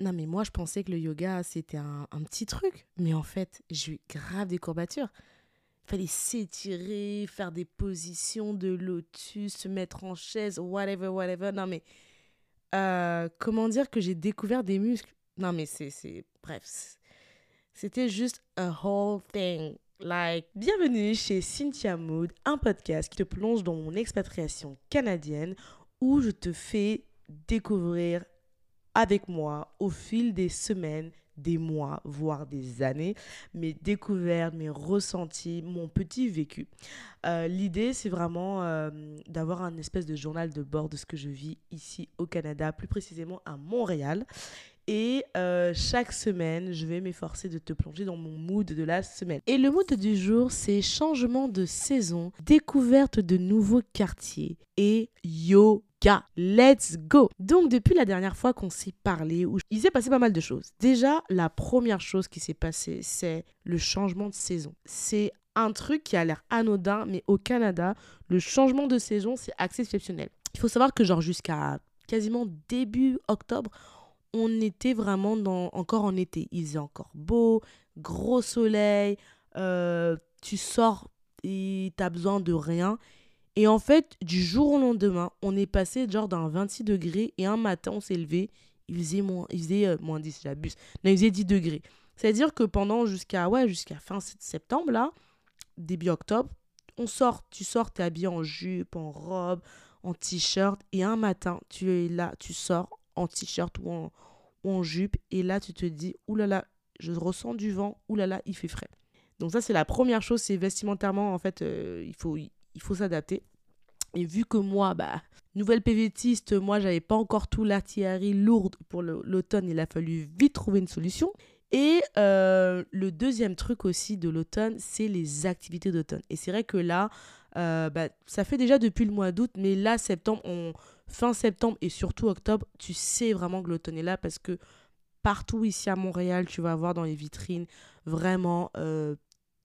non, mais moi, je pensais que le yoga, c'était un, petit truc. Mais en fait, j'ai eu grave des courbatures. Il fallait s'étirer, faire des positions de lotus, se mettre en chaise, whatever, whatever. Non, mais euh, comment dire que j'ai découvert des muscles? Non, mais c'est. c'est- Bref. C'était juste a whole thing. Like, bienvenue chez Cynthia Mood, un podcast qui te plonge dans mon expatriation canadienne où je te fais découvrir avec moi au fil des semaines, des mois, voire des années, mes découvertes, mes ressentis, mon petit vécu. Euh, L'idée, c'est vraiment euh, d'avoir un espèce de journal de bord de ce que je vis ici au Canada, plus précisément à Montréal. Et euh, chaque semaine, je vais m'efforcer de te plonger dans mon mood de la semaine. Et le mood du jour, c'est changement de saison, découverte de nouveaux quartiers et yoga. Let's go Donc depuis la dernière fois qu'on s'est parlé, où il s'est passé pas mal de choses. Déjà, la première chose qui s'est passée, c'est le changement de saison. C'est un truc qui a l'air anodin, mais au Canada, le changement de saison, c'est assez exceptionnel. Il faut savoir que genre jusqu'à quasiment début octobre, on était vraiment dans, encore en été. Il faisait encore beau, gros soleil, euh, tu sors et t'as besoin de rien. Et en fait, du jour au lendemain, on est passé genre d'un 26 degrés et un matin, on s'est levé, il faisait moins, euh, moins 10, j'abuse, non, il faisait 10 degrés. C'est-à-dire que pendant jusqu'à ouais, jusqu'à fin septembre, là, début octobre, on sort, tu sors, t'es habillé en jupe, en robe, en t-shirt, et un matin, tu es là, tu sors en t-shirt ou en, ou en jupe, et là, tu te dis, oulala, je ressens du vent, oulala, il fait frais. Donc ça, c'est la première chose, c'est vestimentairement, en fait, euh, il faut, il faut s'adapter. Et vu que moi, bah, nouvelle PVTiste, moi, j'avais pas encore tout l'artillerie lourde pour l'automne, il a fallu vite trouver une solution. Et euh, le deuxième truc aussi de l'automne, c'est les activités d'automne. Et c'est vrai que là, euh, bah, ça fait déjà depuis le mois d'août, mais là, septembre, fin septembre et surtout octobre, tu sais vraiment que l'automne est là parce que partout ici à Montréal, tu vas voir dans les vitrines vraiment euh,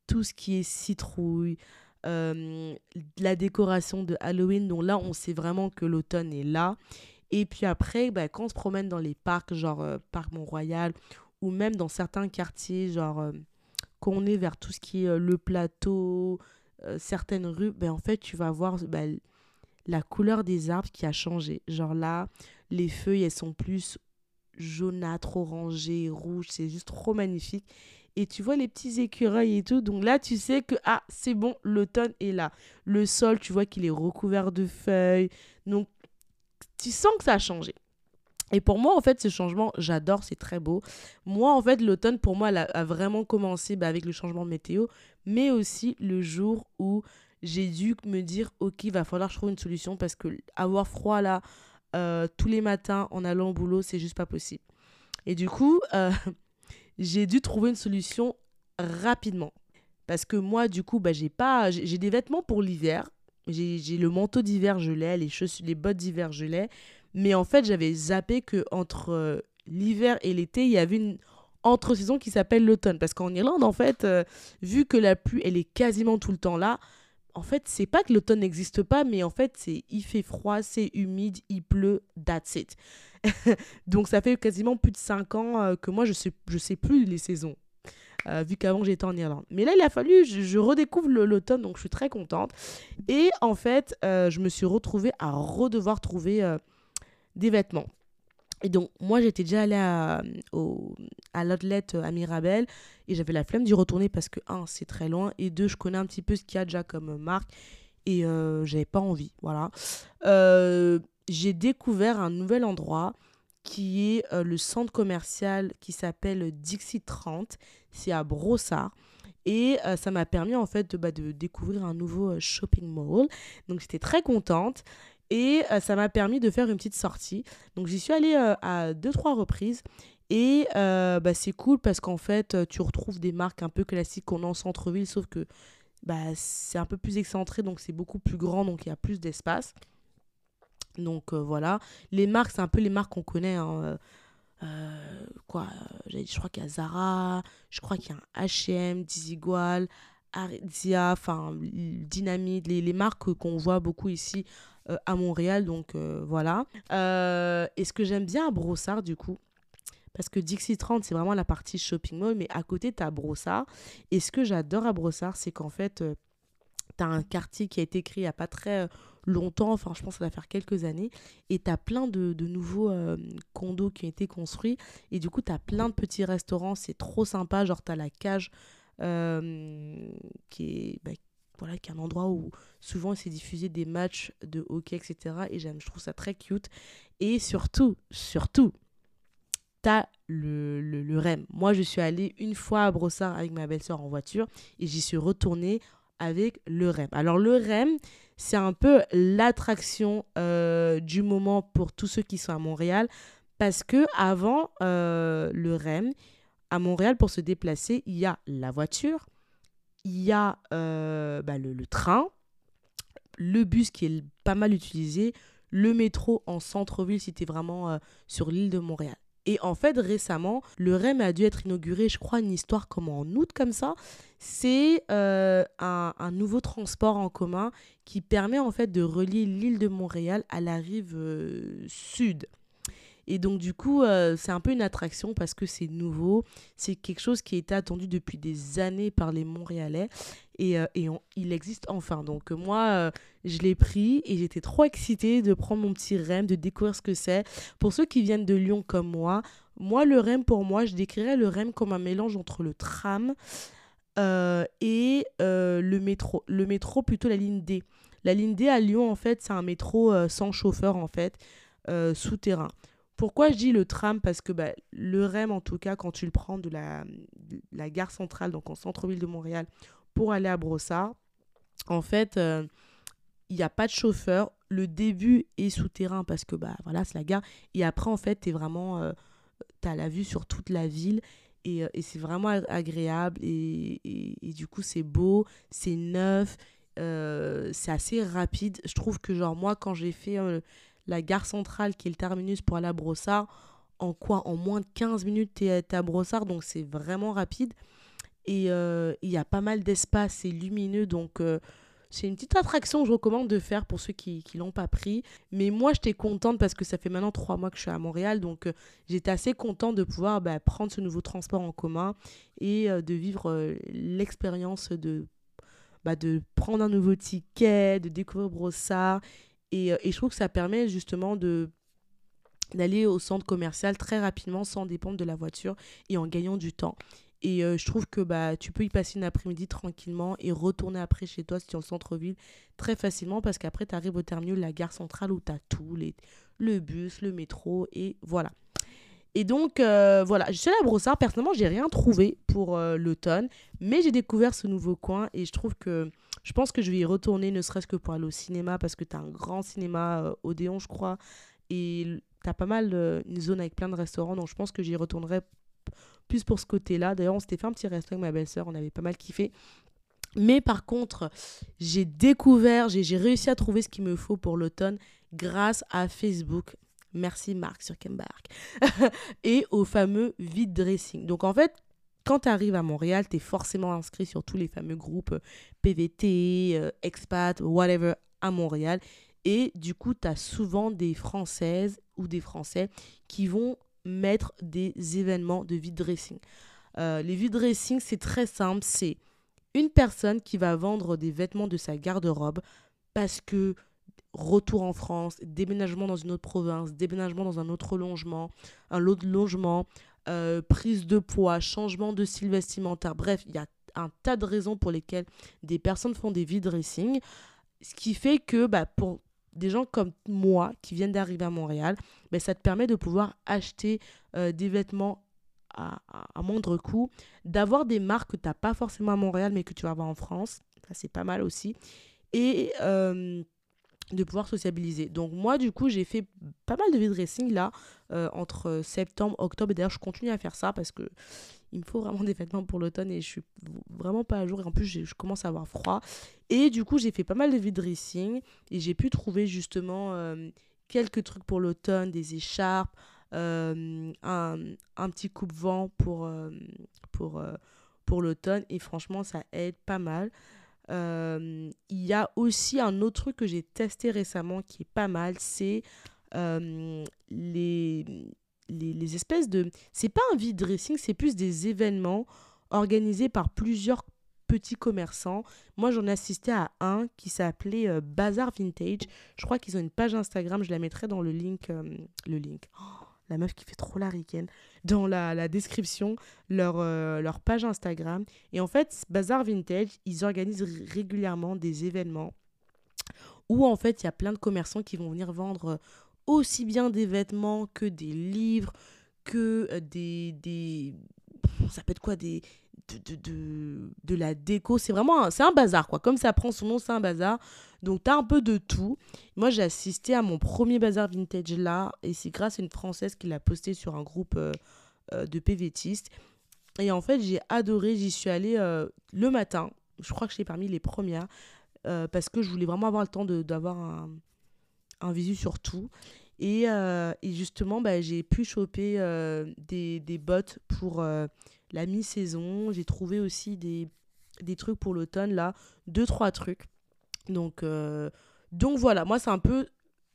tout ce qui est citrouille, euh, la décoration de Halloween. Donc là, on sait vraiment que l'automne est là. Et puis après, bah, quand on se promène dans les parcs, genre euh, Parc Mont-Royal, ou même dans certains quartiers, genre euh, quand on est vers tout ce qui est euh, le plateau, certaines rues, ben, en fait, tu vas voir bah, la couleur des arbres qui a changé. Genre là, les feuilles, elles sont plus jaunâtres, orangées, rouges. C'est juste trop magnifique. Et tu vois les petits écureuils et tout. Donc là, tu sais que, ah, c'est bon, l'automne est là. Le sol, tu vois qu'il est recouvert de feuilles. Donc, tu sens que ça a changé. Et pour moi, en fait, ce changement, j'adore, c'est très beau. Moi, en fait, l'automne, pour moi, elle a, vraiment commencé bah, avec le changement de météo, mais aussi le jour où j'ai dû me dire, ok, il va falloir que je trouve une solution parce que avoir froid là, euh, tous les matins en allant au boulot, c'est juste pas possible. Et du coup, euh, j'ai dû trouver une solution rapidement. Parce que moi, du coup, bah, j'ai pas, j'ai des vêtements pour l'hiver. J'ai j'ai le manteau d'hiver, je l'ai, les chaussures, les bottes d'hiver, je l'ai. Mais en fait, j'avais zappé que entre euh, l'hiver et l'été, il y avait une entre-saison qui s'appelle l'automne. Parce qu'en Irlande, en fait, euh, vu que la pluie, elle est quasiment tout le temps là, en fait, c'est pas que l'automne n'existe pas, mais en fait, c'est il fait froid, c'est humide, il pleut, that's it. Donc, ça fait quasiment plus de 5 ans euh, que moi, je sais, je sais plus les saisons. euh, vu qu'avant j'étais en Irlande. Mais là, il a fallu, je, redécouvre l'automne, donc je suis très contente. Et en fait, euh, je me suis retrouvée à redevoir trouver des vêtements. Et donc, moi, j'étais déjà allée à, au, à l'outlet à Mirabel et j'avais la flemme d'y retourner parce que, un, c'est très loin et deux, je connais un petit peu ce qu'il y a déjà comme marque et euh, j'avais pas envie. Voilà. Euh, j'ai découvert un nouvel endroit qui est euh, le centre commercial qui s'appelle Dixie 30. C'est à Brossard. Et euh, ça m'a permis en fait de, bah, découvrir un nouveau euh, shopping mall. Donc j'étais très contente. Et euh, ça m'a permis de faire une petite sortie. Donc j'y suis allée euh, à deux, trois reprises. Et euh, bah, c'est cool parce qu'en fait, tu retrouves des marques un peu classiques qu'on a en centre-ville, sauf que bah, c'est un peu plus excentré, donc c'est beaucoup plus grand, donc il y a plus d'espace. Donc voilà. Les marques, c'est un peu les marques qu'on connaît. hein, quoi Je crois qu'il y a Zara, je crois qu'il y a un H&M, Desigual, Aritzia, enfin Dynamite, les marques qu'on voit beaucoup ici euh, à Montréal. Donc euh, voilà. Euh, et ce que j'aime bien à Brossard, du coup, parce que Dixie 30, c'est vraiment la partie shopping mall, mais à côté, tu as Brossard. Et ce que j'adore à Brossard, c'est qu'en fait, tu as un quartier qui a été créé il n'y a pas très longtemps, enfin, je pense que ça va faire quelques années, et tu as plein de, nouveaux euh, condos qui ont été construits. Et du coup, tu as plein de petits restaurants, c'est trop sympa. Genre, tu as la cage qui est. Bah, voilà, qui est un endroit où souvent c'est diffusé des matchs de hockey, etc. Et j'aime, je trouve ça très cute. Et surtout, surtout, t'as le, le, le REM. Moi, je suis allée une fois à Brossard avec ma belle-sœur en voiture et j'y suis retournée avec le REM. Alors, le REM, c'est un peu l'attraction euh, du moment pour tous ceux qui sont à Montréal parce que avant euh, le REM, à Montréal, pour se déplacer, il y a la voiture, il y a euh, bah, le, train, le bus qui est pas mal utilisé, le métro en centre-ville si tu vraiment euh, sur l'île de Montréal. Et en fait, récemment, le REM a dû être inauguré, je crois, une histoire comme en août, comme ça. C'est euh, un, un, nouveau transport en commun qui permet en fait de relier l'île de Montréal à la rive sud. Et donc, du coup, euh, c'est un peu une attraction parce que c'est nouveau. C'est quelque chose qui était attendu depuis des années par les Montréalais. Et, euh, il existe enfin. Donc, moi, euh, je l'ai pris et j'étais trop excitée de prendre mon petit REM, de découvrir ce que c'est. Pour ceux qui viennent de Lyon comme moi, moi, le REM, pour moi, je décrirais le REM comme un mélange entre le tram et le métro. Le métro, plutôt la ligne D. La ligne D à Lyon, en fait, c'est un métro sans chauffeur, en fait, souterrain. Pourquoi je dis le tram? Parce que bah, le REM, en tout cas, quand tu le prends de la, la gare centrale, donc en centre-ville de Montréal, pour aller à Brossard, en fait, euh, il n'y a pas de chauffeur. Le début est souterrain parce que bah, voilà, c'est la gare. Et après, en fait, tu vraiment. Euh, as la vue sur toute la ville. Et, euh, et c'est vraiment agréable. Et, et, et, du coup, c'est beau, c'est neuf, c'est assez rapide. Je trouve que, genre, moi, quand j'ai fait la gare centrale qui est le terminus pour aller à Brossard, en quoi En moins de 15 minutes, tu es, à Brossard, donc c'est vraiment rapide. Et euh, il y a pas mal d'espace, c'est lumineux, donc euh, c'est une petite attraction que je recommande de faire pour ceux qui ne l'ont pas pris. Mais moi, j'étais contente parce que ça fait maintenant trois mois que je suis à Montréal, donc euh, j'étais assez contente de pouvoir bah, prendre ce nouveau transport en commun et de vivre l'expérience de, bah, de prendre un nouveau ticket, de découvrir Brossard euh, et, je trouve que ça permet justement d'aller au centre commercial très rapidement sans dépendre de la voiture et en gagnant du temps. Et euh, je trouve que bah, tu peux y passer une après-midi tranquillement et retourner après chez toi si tu es en centre-ville très facilement parce qu'après tu arrives au terminal, la gare centrale où tu as tout, le bus, le métro et voilà. Et donc euh, voilà, je suis allée à Brossard, personnellement j'ai rien trouvé pour l'automne, mais j'ai découvert ce nouveau coin et je trouve que je pense que je vais y retourner, ne serait-ce que pour aller au cinéma, parce que tu as un grand cinéma euh, Odéon, je crois. Et tu as pas mal, euh, une zone avec plein de restaurants. Donc je pense que j'y retournerai plus pour ce côté-là. D'ailleurs, on s'était fait un petit resto avec ma belle-sœur, on avait pas mal kiffé. Mais par contre, j'ai découvert, j'ai réussi à trouver ce qu'il me faut pour l'automne grâce à Facebook. Merci Marc sur Kembark. et au fameux vide dressing. Donc en fait, quand tu arrives à Montréal, tu es forcément inscrit sur tous les fameux groupes euh, PVT, euh, expat, whatever, à Montréal. Et du coup, tu as souvent des Françaises ou des Français qui vont mettre des événements de vide dressing. Euh, les vide dressing, c'est très simple. C'est une personne qui va vendre des vêtements de sa garde-robe parce que retour en France, déménagement dans une autre province, déménagement dans un autre logement, un autre logement, euh, prise de poids, changement de style vestimentaire. Bref, il y a un tas de raisons pour lesquelles des personnes font des vide dressing. Ce qui fait que bah, pour des gens comme moi qui viennent d'arriver à Montréal, bah, ça te permet de pouvoir acheter euh, des vêtements à, moindre coût, d'avoir des marques que tu n'as pas forcément à Montréal mais que tu vas avoir en France. Ça, c'est pas mal aussi. Et euh, de pouvoir sociabiliser. Donc moi, du coup, j'ai fait pas mal de vide dressing là, euh, entre septembre, octobre. Et d'ailleurs, je continue à faire ça parce que il me faut vraiment des vêtements pour l'automne et je suis vraiment pas à jour. Et en plus, je commence à avoir froid. Et du coup, j'ai fait pas mal de vide dressing et j'ai pu trouver justement euh, quelques trucs pour l'automne, des écharpes, euh, un, un, petit coupe-vent pour, pour, pour l'automne. Et franchement, ça aide pas mal. Euh, il y a aussi un autre truc que j'ai testé récemment qui est pas mal, c'est euh, les, les, espèces de... C'est pas un vide dressing, c'est plus des événements organisés par plusieurs petits commerçants. Moi, j'en ai assisté à un qui s'appelait euh, Bazar Vintage. Je crois qu'ils ont une page Instagram. Je la mettrai dans le link. euh, le link. Oh, la meuf qui fait trop la ricaine. Dans la, la description, leur, euh, leur page Instagram. Et en fait, Bazar Vintage, ils organisent ré- régulièrement des événements où en fait, il y a plein de commerçants qui vont venir vendre euh, aussi bien des vêtements que des livres, que euh, des, des... Ça peut être quoi des, de, de, de, la déco. C'est vraiment un, un bazar, quoi. Comme ça prend son nom, c'est un bazar. Donc, tu as un peu de tout. Moi, j'ai assisté à mon premier bazar vintage là. Et c'est grâce à une Française qui l'a posté sur un groupe euh, euh, de PVTistes. Et en fait, j'ai adoré. J'y suis allée euh, le matin. Je crois que j'étais parmi les premières. parce que je voulais vraiment avoir le temps d'avoir un, un visu sur tout. Et, et justement, bah, j'ai pu choper des, des bottes pour la mi-saison. J'ai trouvé aussi des, trucs pour l'automne, là. Deux, trois trucs. Donc, euh, donc voilà, moi, c'est un peu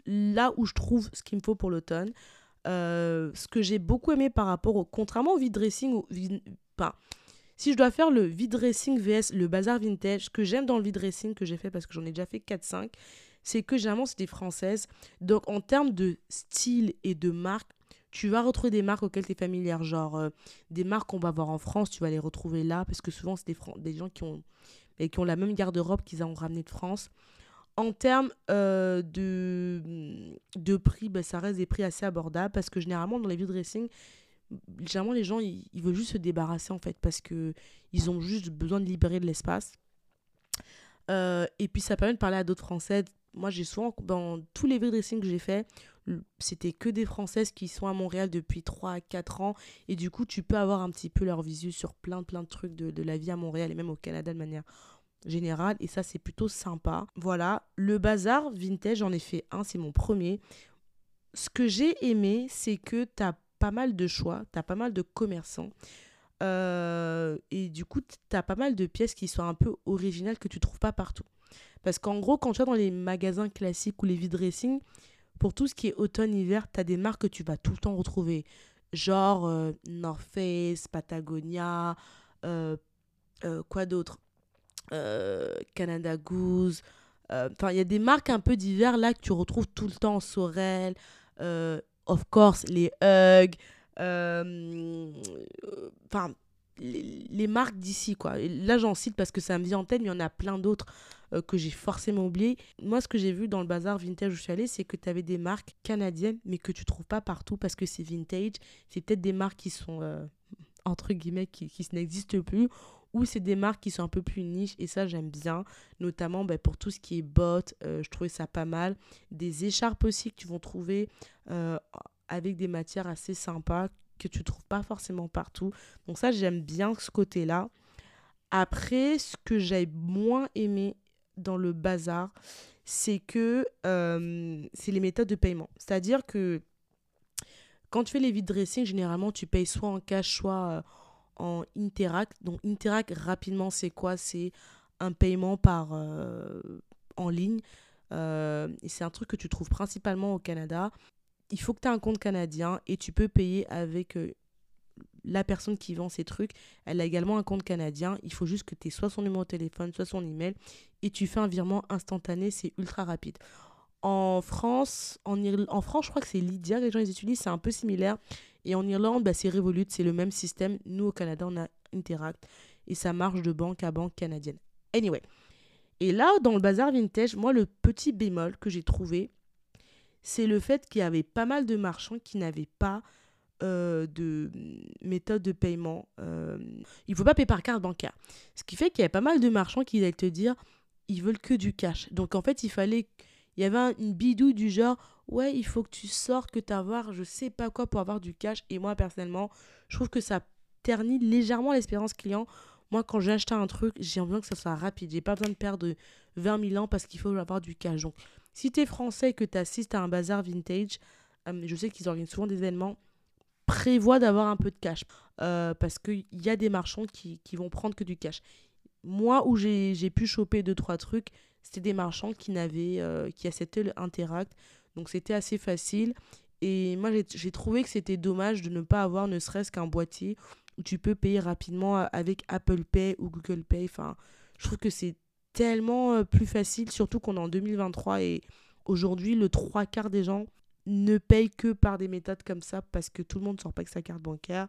là où je trouve ce qu'il me faut pour l'automne. Euh, ce que j'ai beaucoup aimé par rapport au. Contrairement au vide dressing, au vide- enfin, si je dois faire le vide dressing vs le bazar vintage, ce que j'aime dans le vide dressing que j'ai fait parce que j'en ai déjà fait 4-5, c'est que généralement c'est des françaises. Donc en termes de style et de marque, tu vas retrouver des marques auxquelles tu es familière. Genre euh, des marques qu'on va voir en France, tu vas les retrouver là parce que souvent c'est des, gens qui ont, la même garde-robe qu'ils ont ramené de France. En termes euh, de, prix, bah, ça reste des prix assez abordables parce que généralement dans les vide dressing, généralement les gens ils, veulent juste se débarrasser en fait parce que ils ont juste besoin de libérer de l'espace. Euh, et puis ça permet de parler à d'autres Françaises. Moi j'ai souvent, dans tous les vide dressing que j'ai fait, c'était que des Françaises qui sont à Montréal depuis 3 à 4 ans et du coup tu peux avoir un petit peu leur visu sur plein plein de trucs de, de la vie à Montréal et même au Canada de manière générale et ça c'est plutôt sympa. Voilà, le bazar vintage j'en ai fait un, c'est mon premier. Ce que j'ai aimé c'est que tu as pas mal de choix, tu as pas mal de commerçants. Euh, et du coup, tu as pas mal de pièces qui sont un peu originales que tu trouves pas partout. Parce qu'en gros, quand tu vas dans les magasins classiques ou les vide dressing, pour tout ce qui est automne-hiver, tu as des marques que tu vas tout le temps retrouver. Genre euh, North Face, Patagonia, euh, euh, quoi d'autre? Canada Goose. Enfin, il y a des marques un peu d'hiver là que tu retrouves tout le temps. Sorel, of course, les Hug. euh, Enfin, les, marques d'ici, quoi. Là, j'en cite parce que ça me vient en tête, mais il y en a plein d'autres euh, que j'ai forcément oublié. Moi, ce que j'ai vu dans le bazar vintage où je suis allée, c'est que tu avais des marques canadiennes, mais que tu trouves pas partout parce que c'est vintage. C'est peut-être des marques qui sont, euh, entre guillemets, qui, qui n'existent plus, ou c'est des marques qui sont un peu plus niches, et ça, j'aime bien. Notamment bah, pour tout ce qui est bottes, euh, je trouvais ça pas mal. Des écharpes aussi que tu vas trouver avec des matières assez sympas que tu trouves pas forcément partout. Donc ça, j'aime bien ce côté-là. Après, ce que j'ai moins aimé dans le bazar, c'est que euh, c'est les méthodes de paiement. C'est-à-dire que quand tu fais les vide dressing, généralement, tu payes soit en cash, soit euh, en Interact. Donc Interact, rapidement, c'est quoi? C'est un paiement par euh, en ligne. C'est un truc que tu trouves principalement au Canada. Il faut que tu aies un compte canadien et tu peux payer avec euh, la personne qui vend ces trucs. Elle a également un compte canadien. Il faut juste que tu aies soit son numéro de téléphone, soit son email. Et tu fais un virement instantané. C'est ultra rapide. En France, en, en France, je crois que c'est Lydia que les gens ils utilisent. C'est un peu similaire. Et en Irlande, bah, c'est Revolut. C'est le même système. Nous, au Canada, on a Interact. Et ça marche de banque à banque canadienne. Anyway. Et là, dans le bazar vintage, moi, le petit bémol que j'ai trouvé, c'est le fait qu'il y avait pas mal de marchands qui n'avaient pas euh, de méthode de paiement. Euh, il ne faut pas payer par carte bancaire. Ce qui fait qu'il y avait pas mal de marchands qui allaient te dire ils veulent que du cash. Donc en fait, il fallait. Il y avait un- une bidouille du genre ouais, il faut que tu sortes, que tu avoir je sais pas quoi pour avoir du cash. Et moi, personnellement, je trouve que ça ternit légèrement l'expérience client. Moi, quand j'ai acheté un truc, j'ai besoin que ça soit rapide. J'ai pas besoin de perdre 20 000 ans parce qu'il faut avoir du cash. Donc, si tu es français et que tu assistes à un bazar vintage, euh, je sais qu'ils organisent souvent des événements, prévois d'avoir un peu de cash. Euh, parce qu'il y a des marchands qui, vont prendre que du cash. Moi, où j'ai j'ai pu choper deux, trois trucs, c'était des marchands qui n'avaient, euh, qui acceptaient le Interact. Donc, c'était assez facile. Et moi, j'ai trouvé que c'était dommage de ne pas avoir ne serait-ce qu'un boîtier où tu peux payer rapidement avec Apple Pay ou Google Pay. Enfin, je trouve que c'est tellement plus facile, surtout qu'on est en 2023 et aujourd'hui, le trois quarts des gens ne payent que par des méthodes comme ça parce que tout le monde ne sort pas avec sa carte bancaire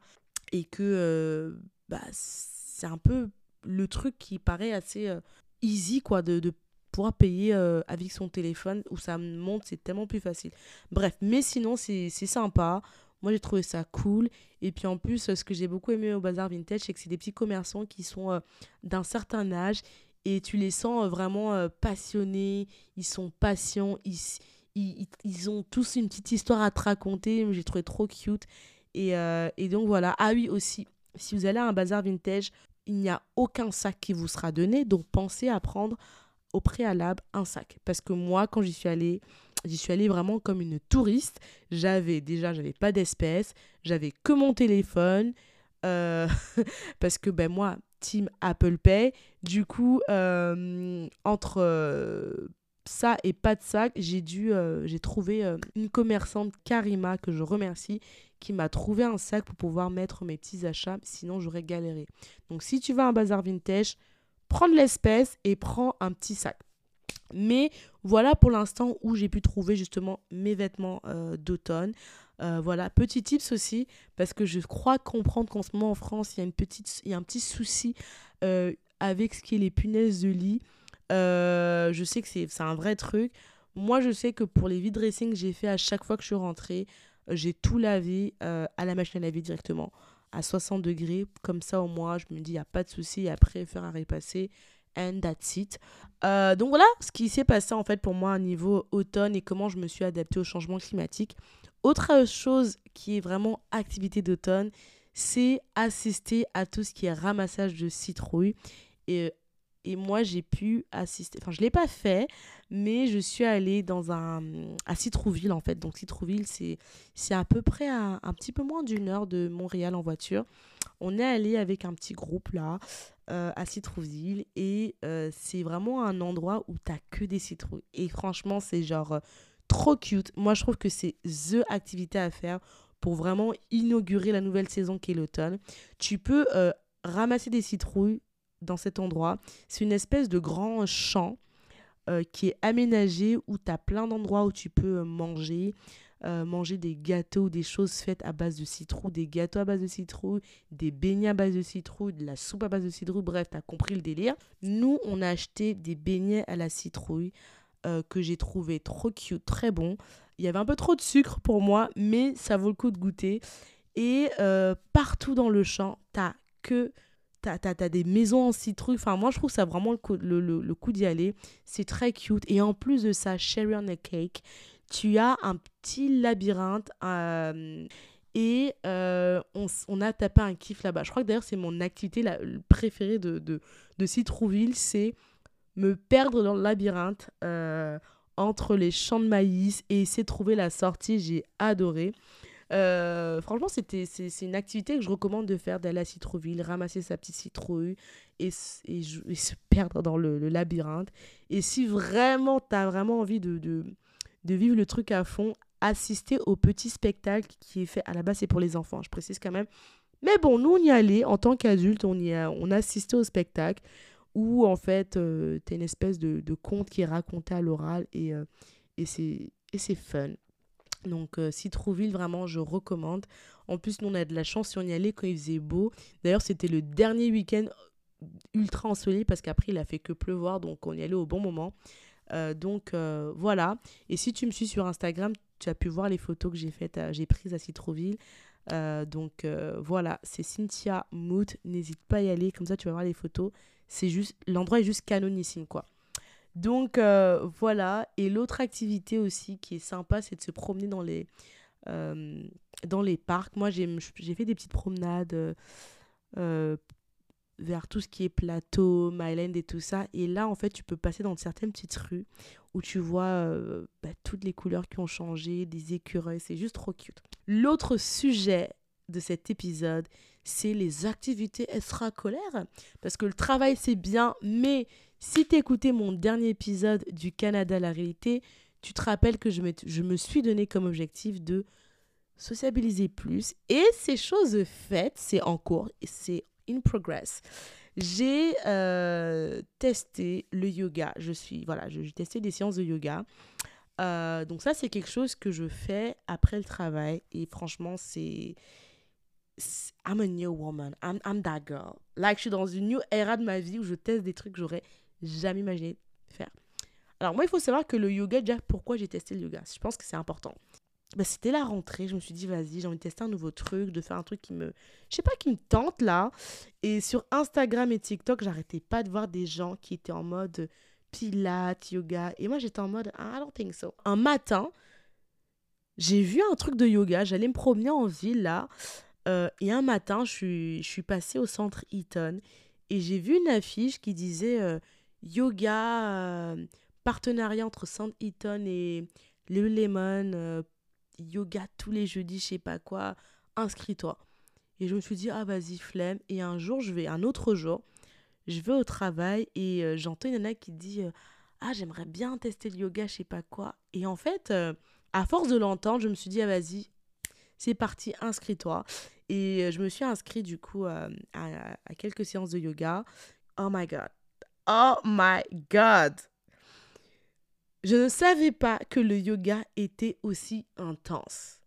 et que bah, c'est un peu le truc qui paraît assez easy quoi de, de pouvoir payer euh, avec son téléphone où ça monte, c'est tellement plus facile. Bref, mais sinon, c'est sympa. Moi, j'ai trouvé ça cool. Et puis en plus, ce que j'ai beaucoup aimé au Bazar Vintage, c'est que c'est des petits commerçants qui sont euh, d'un certain âge et tu les sens euh, vraiment passionnés, ils sont patients, ils, ils, ils, ont tous une petite histoire à te raconter. J'ai trouvé trop cute. Et, et donc voilà. Ah oui, aussi, si vous allez à un Bazar Vintage, il n'y a aucun sac qui vous sera donné. Donc pensez à prendre au préalable un sac. Parce que moi, quand j'y suis allée, j'y suis allée vraiment comme une touriste. J'avais déjà, j'avais pas d'espèces, j'avais que mon téléphone. Euh, parce que ben moi, team Apple Pay, du coup, euh, entre euh, ça et pas de sac, j'ai j'ai trouvé une commerçante Karima que je remercie qui m'a trouvé un sac pour pouvoir mettre mes petits achats, sinon j'aurais galéré. Donc si tu vas à un bazar vintage, prendre l'espèce et prends un petit sac. Mais voilà pour l'instant où j'ai pu trouver justement mes vêtements euh, d'automne. Euh, voilà, petit tips aussi, parce que je crois comprendre qu'en ce moment en France, il y a, une petite, un petit souci euh, avec ce qui est les punaises de lit. je sais que c'est un vrai truc. Moi, je sais que pour les vide dressing que j'ai fait à chaque fois que je suis rentrée, j'ai tout lavé à la machine à laver directement à 60 degrés. Comme ça, au moins, je me dis, il n'y a pas de souci. Après, faire un repasser. And that's it. Euh, donc voilà ce qui s'est passé en fait pour moi au niveau automne et comment je me suis adaptée au changement climatique. Autre chose qui est vraiment activité d'automne, c'est assister à tout ce qui est ramassage de citrouilles. Et et moi, j'ai pu assister. Enfin, je ne l'ai pas fait, mais je suis allée dans un, à Citrouville, en fait. Donc, Citrouville, c'est à peu près un, petit peu moins d'une heure de Montréal en voiture. On est allé avec un petit groupe là, euh, à Citrouville. Et euh, c'est vraiment un endroit où tu que des citrouilles. Et franchement, c'est genre euh, trop cute. Moi, je trouve que c'est THE activité à faire pour vraiment inaugurer la nouvelle saison qui est l'automne. Tu peux ramasser des citrouilles dans cet endroit. C'est une espèce de grand champ euh, qui est aménagé où tu as plein d'endroits où tu peux euh, manger. Euh, manger des gâteaux, des choses faites à base de citrouille, des gâteaux à base de citrouille, des beignets à base de citrouille, de la soupe à base de citrouille, bref, tu as compris le délire. Nous, on a acheté des beignets à la citrouille que j'ai trouvé trop cute, très bon. Il y avait un peu trop de sucre pour moi, mais ça vaut le coup de goûter. Et partout dans le champ, t'as que T'as as, des maisons en citrouille. Enfin, moi, je trouve ça vraiment le coup, le, le, coup d'y aller. C'est très cute. Et en plus de ça, Cherry on a Cake, tu as un petit labyrinthe. Euh, et euh, on, on, a tapé un kiff là-bas. Je crois que d'ailleurs, c'est mon activité la, préférée de, de, de Citrouville. C'est me perdre dans le labyrinthe euh, entre les champs de maïs et essayer de trouver la sortie. J'ai adoré. Euh, franchement, c'était, c'est, une activité que je recommande de faire, d'aller à Citroville, ramasser sa petite citrouille et, et, se perdre dans le, labyrinthe. Et si vraiment tu as vraiment envie de, de, de, vivre le truc à fond, assister au petit spectacle qui est fait à la base, c'est pour les enfants, je précise quand même. Mais bon, nous, on y allait en tant qu'adulte, on, y on assistait au spectacle où en fait, euh, tu as une espèce de, conte qui est raconté à l'oral et, euh, et c'est fun. Donc, euh, vraiment, je recommande. En plus, nous, on a de la chance si on y allait quand il faisait beau. D'ailleurs, c'était le dernier week-end ultra ensoleillé parce qu'après, il a fait que pleuvoir. Donc, on y allait au bon moment. Euh, donc, euh, voilà. Et si tu me suis sur Instagram, tu as pu voir les photos que j'ai faites, j'ai prises à Citrouville. donc, voilà. C'est Cynthia Moot. N'hésite pas à y aller. Comme ça, tu vas voir les photos. C'est juste... L'endroit est juste canonissime, quoi. Donc euh, voilà. Et l'autre activité aussi qui est sympa, c'est de se promener dans les, euh, parcs. Moi, j'ai fait des petites promenades euh, vers tout ce qui est plateau, Myland et tout ça. Et là, en fait, tu peux passer dans certaines petites rues où tu vois bah, toutes les couleurs qui ont changé, des écureuils. C'est juste trop cute. L'autre sujet de cet épisode, c'est les activités extracolaires. Parce que le travail, c'est bien, mais si tu écouté mon dernier épisode du Canada la réalité, tu te rappelles que je me, je me suis donné comme objectif de sociabiliser plus. Et ces choses faites, c'est en cours, c'est in progress. J'ai euh, testé le yoga. Je suis, voilà, j'ai testé des séances de yoga. Euh, donc ça, c'est quelque chose que je fais après le travail. Et franchement, c'est... I'm a new woman. I'm, I'm that girl. Like, je suis dans une new era de ma vie où je teste des trucs que j'aurais jamais imaginé faire. Alors moi, il faut savoir que le yoga, déjà, pourquoi j'ai testé le yoga? Je pense que c'est important. Bah, c'était la rentrée. Je me suis dit, vas-y, j'ai envie de tester un nouveau truc, de faire un truc qui me, je sais pas, qui me tente là. Et sur Instagram et TikTok, j'arrêtais pas de voir des gens qui étaient en mode pilates, yoga. Et moi, j'étais en mode, I don't think so. Un matin, j'ai vu un truc de yoga. J'allais me promener en ville là. Euh, et un matin, je suis, je suis passée au centre Eaton et j'ai vu une affiche qui disait euh, yoga, euh, partenariat entre Centre Eaton et le Lemon yoga tous les jeudis, je sais pas quoi, inscris-toi. Et je me suis dit, ah vas-y, flemme. Et un jour, je vais, un autre jour, je vais au travail et euh, j'entends une nana qui dit, euh, ah j'aimerais bien tester le yoga, je sais pas quoi. Et en fait, euh, à force de l'entendre, je me suis dit, ah vas-y, c'est parti, inscris-toi. Et je me suis inscrit du coup à quelques séances de yoga. Oh my god. Oh my god. Je ne savais pas que le yoga était aussi intense.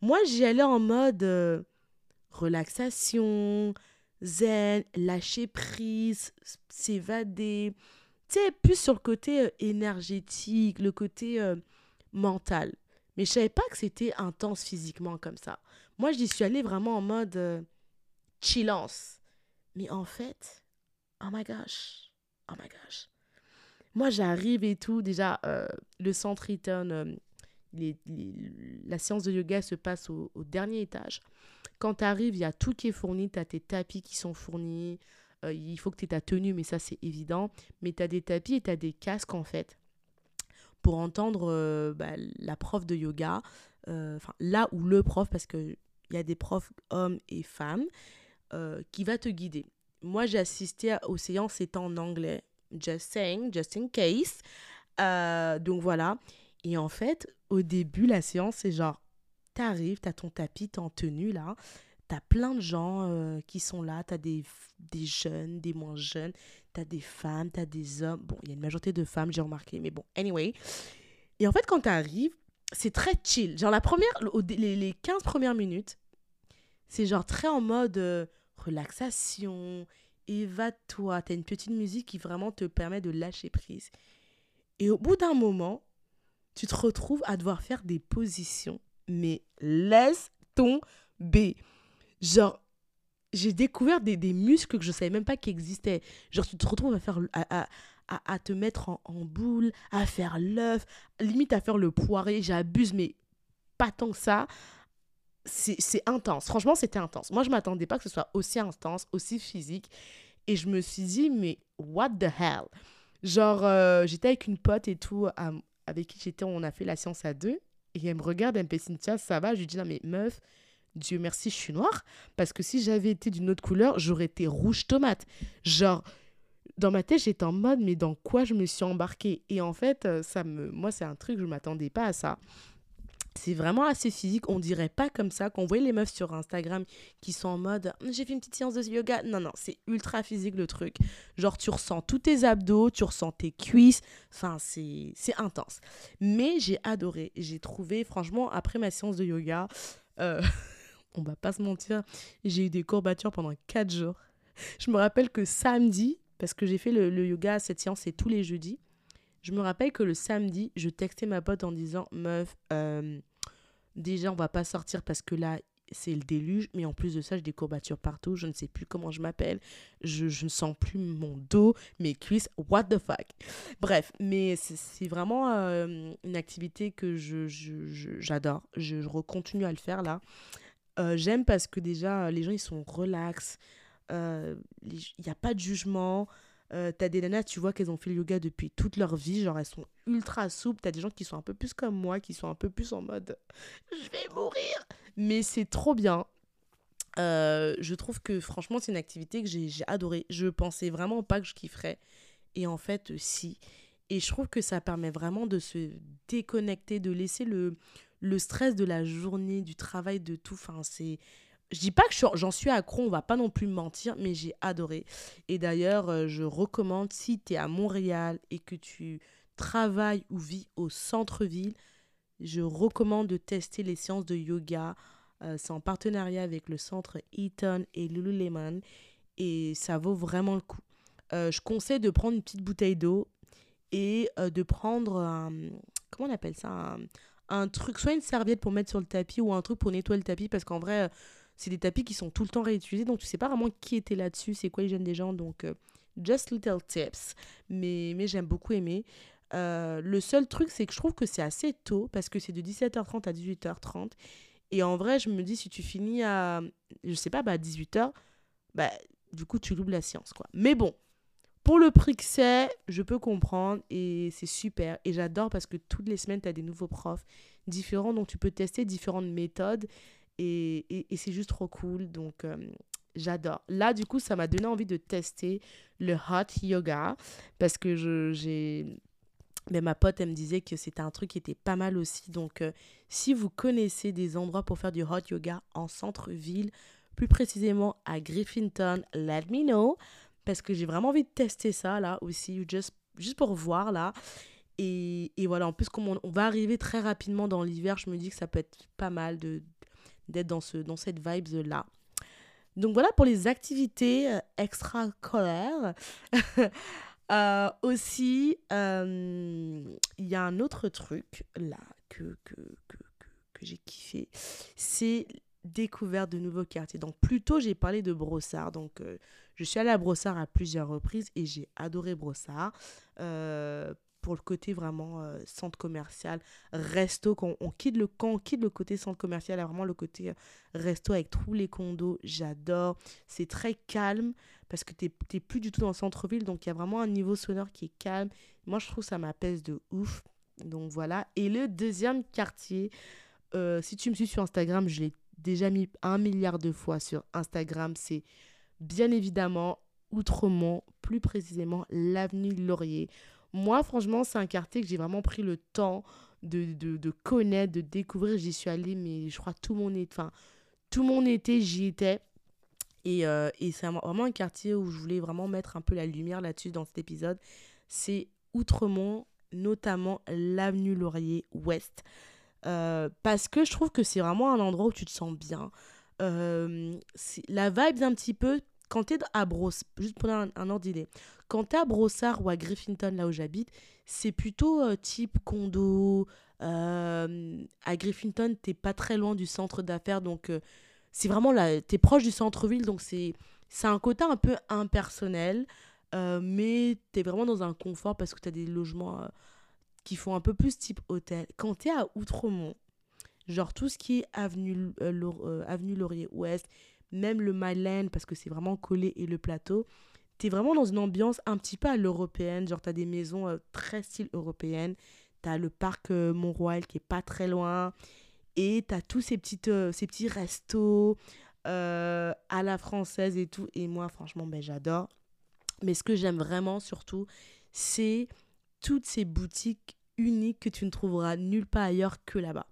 Moi, j'y allais en mode euh, relaxation, zen, lâcher prise, s'évader. Tu sais, plus sur le côté euh, énergétique, le côté euh, mental. Mais je savais pas que c'était intense physiquement comme ça. Moi, j'y suis allée vraiment en mode chillance. Mais en fait, oh my gosh, oh my gosh. Moi, j'arrive et tout. Déjà, euh, le centre Eaton, euh, la séance de yoga se passe au, dernier étage. Quand tu arrives, il y a tout qui est fourni. Tu as tes tapis qui sont fournis. Euh, il faut que tu aies ta tenue, mais ça, c'est évident. Mais tu as des tapis et tu as des casques, en fait, pour entendre bah, la prof de yoga. Enfin, là où le prof, parce qu'il y a des profs hommes et femmes, qui va te guider. Moi, j'ai assisté aux séances, c'était en anglais just saying, just in case. Euh, donc voilà. Et en fait, au début, la séance, c'est genre, t'arrives, t'as ton tapis, t'es en tenue là, t'as plein de gens euh, qui sont là, t'as des, des jeunes, des moins jeunes, t'as des femmes, t'as des hommes. Bon, il y a une majorité de femmes, j'ai remarqué, mais bon, anyway. Et en fait, quand t'arrives, c'est très chill. Genre, la première, les 15 premières minutes, c'est genre très en mode euh, relaxation, évade-toi. Tu as une petite musique qui vraiment te permet de lâcher prise. Et au bout d'un moment, tu te retrouves à devoir faire des positions. Mais laisse tomber. Genre, j'ai découvert des, des, muscles que je ne savais même pas qu'ils existaient. Genre, tu te retrouves à, faire, à, à, à te mettre en, en, boule, à faire l'œuf, limite à faire le poiré. J'abuse, mais pas tant que ça c'est intense. Franchement, c'était intense. Moi, je m'attendais pas que ce soit aussi intense, aussi physique. Et je me suis dit, mais what the hell? Genre, euh, j'étais avec une pote et tout, avec qui j'étais, on a fait la séance à deux. Et elle me regarde, elle me fait Cynthia, ça va? Je lui dis, non, mais meuf, Dieu merci, je suis noire. Parce que si j'avais été d'une autre couleur, j'aurais été rouge tomate. Genre, dans ma tête, j'étais en mode, mais dans quoi je me suis embarquée? Et en fait, euh, ça me, moi, c'est un truc, je ne m'attendais pas à ça c'est vraiment assez physique. On dirait pas comme ça. Qu'on voit les meufs sur Instagram qui sont en mode j'ai fait une petite séance de yoga. Non, non, c'est ultra physique le truc. Genre, tu ressens tous tes abdos, tu ressens tes cuisses. Enfin, c'est intense. Mais j'ai adoré. J'ai trouvé, franchement, après ma séance de yoga, euh, on va pas se mentir, j'ai eu des courbatures pendant 4 jours. Je me rappelle que samedi, parce que j'ai fait le, le yoga, cette séance, c'est tous les jeudis. Je me rappelle que le samedi, je textais ma pote en disant Meuf, euh, déjà, on va pas sortir parce que là, c'est le déluge. Mais en plus de ça, j'ai des courbatures partout. Je ne sais plus comment je m'appelle. Je, ne sens plus mon dos, mes cuisses. What the fuck Bref, mais c'est vraiment euh, une activité que j'adore. Je, je, continue à le faire là. Euh, j'aime parce que déjà, les gens, ils sont relax. Il n'y a pas de jugement. Euh, t'as des nanas, tu vois qu'elles ont fait le yoga depuis toute leur vie, genre elles sont ultra souples. T'as des gens qui sont un peu plus comme moi, qui sont un peu plus en mode je vais mourir. Mais c'est trop bien. Euh, je trouve que franchement, c'est une activité que j'ai adoré. Je pensais vraiment pas que je kifferais. Et en fait, si. Et je trouve que ça permet vraiment de se déconnecter, de laisser le, le stress de la journée, du travail, de tout. Enfin, c'est. Je dis pas que j'en suis accro, on va pas non plus mentir, mais j'ai adoré. Et d'ailleurs, euh, je recommande, si tu es à Montréal et que tu travailles ou vis au centre-ville, je recommande de tester les séances de yoga. Euh, c'est en partenariat avec le centre Eaton et Lululemon. Et ça vaut vraiment le coup. Euh, je conseille de prendre une petite bouteille d'eau et de prendre un. Comment on appelle ça un truc, soit une serviette pour mettre sur le tapis ou un truc pour nettoyer le tapis, parce qu'en vrai, c'est des tapis qui sont tout le temps réutilisés, donc tu sais pas vraiment qui était là-dessus, c'est quoi les jeunes des gens, donc euh, just little tips, mais, mais j'aime beaucoup aimer. Euh, le seul truc, c'est que je trouve que c'est assez tôt, parce que c'est de 17h30 à 18h30, et en vrai, je me dis, si tu finis à, je sais pas, bah 18h, bah du coup, tu loues la science, quoi. Mais bon, pour le prix que c'est, je peux comprendre et c'est super. Et j'adore parce que toutes les semaines, tu as des nouveaux profs différents, donc tu peux tester différentes méthodes et, et, c'est juste trop cool. Donc, euh, j'adore. Là, du coup, ça m'a donné envie de tester le hot yoga parce que j'ai. Mais ma pote, elle me disait que c'était un truc qui était pas mal aussi. Donc, euh, si vous connaissez des endroits pour faire du hot yoga en centre-ville, plus précisément à Griffinton, let me know parce que j'ai vraiment envie de tester ça là aussi, juste, juste pour voir là. Et, et voilà, en plus, comme on, va arriver très rapidement dans l'hiver, je me dis que ça peut être pas mal de d'être dans, ce, dans cette vibe là. Donc voilà pour les activités euh, extra-scolaires. Euh, aussi, euh, il y a un autre truc là que, que, que, que j'ai kiffé. C'est découvert de nouveaux quartiers. Donc, plus tôt, j'ai parlé de Brossard. Donc, euh, je suis allée à Brossard à plusieurs reprises et j'ai adoré Brossard. Euh, pour le côté vraiment euh, centre commercial, resto, quand on, quitte le, quand quitte le côté centre commercial, a vraiment le côté resto avec tous les condos, j'adore. C'est très calme parce que tu n'es plus du tout dans le centre-ville, donc il y a vraiment un niveau sonore qui est calme. Moi, je trouve ça m'apaise de ouf. Donc voilà. Et le deuxième quartier, si tu me suis sur Instagram, je l'ai déjà mis un milliard de fois sur Instagram, c'est bien évidemment Outremont, plus précisément l'avenue Laurier. Moi, franchement, c'est un quartier que j'ai vraiment pris le temps de, de, connaître, de découvrir. J'y suis allée, mais je crois tout mon été, enfin, tout mon été, j'y étais. Et, euh, et c'est vraiment un quartier où je voulais vraiment mettre un peu la lumière là-dessus dans cet épisode. C'est Outremont, notamment l'avenue Laurier Ouest. Euh, parce que je trouve que c'est vraiment un endroit où tu te sens bien. Euh, la vibe un petit peu, quand tu es à Brossard, juste pour un, un ordre d'idée, quand à Brossard ou à Griffinton, là où j'habite, c'est plutôt euh, type condo. à Griffinton, t'es pas très loin du centre d'affaires, donc c'est vraiment là, tu es proche du centre-ville, donc c'est un côté un peu impersonnel, mais tu es vraiment dans un confort parce que tu as des logements qui font un peu plus type hôtel. Quand tu es à Outremont, genre tout ce qui est avenue, euh, euh, avenue Laurier Ouest, même le Myland, parce que c'est vraiment collé, et le plateau, tu es vraiment dans une ambiance un petit peu à l'européenne. Genre, tu as des maisons euh, très style européenne. Tu as le parc Mont-Royal qui est pas très loin. Et tu as tous ces, petites, ces petits restos à la française et tout. Et moi, franchement, ben, j'adore. Mais ce que j'aime vraiment surtout, c'est toutes ces boutiques uniques que tu ne trouveras nulle part ailleurs que là-bas.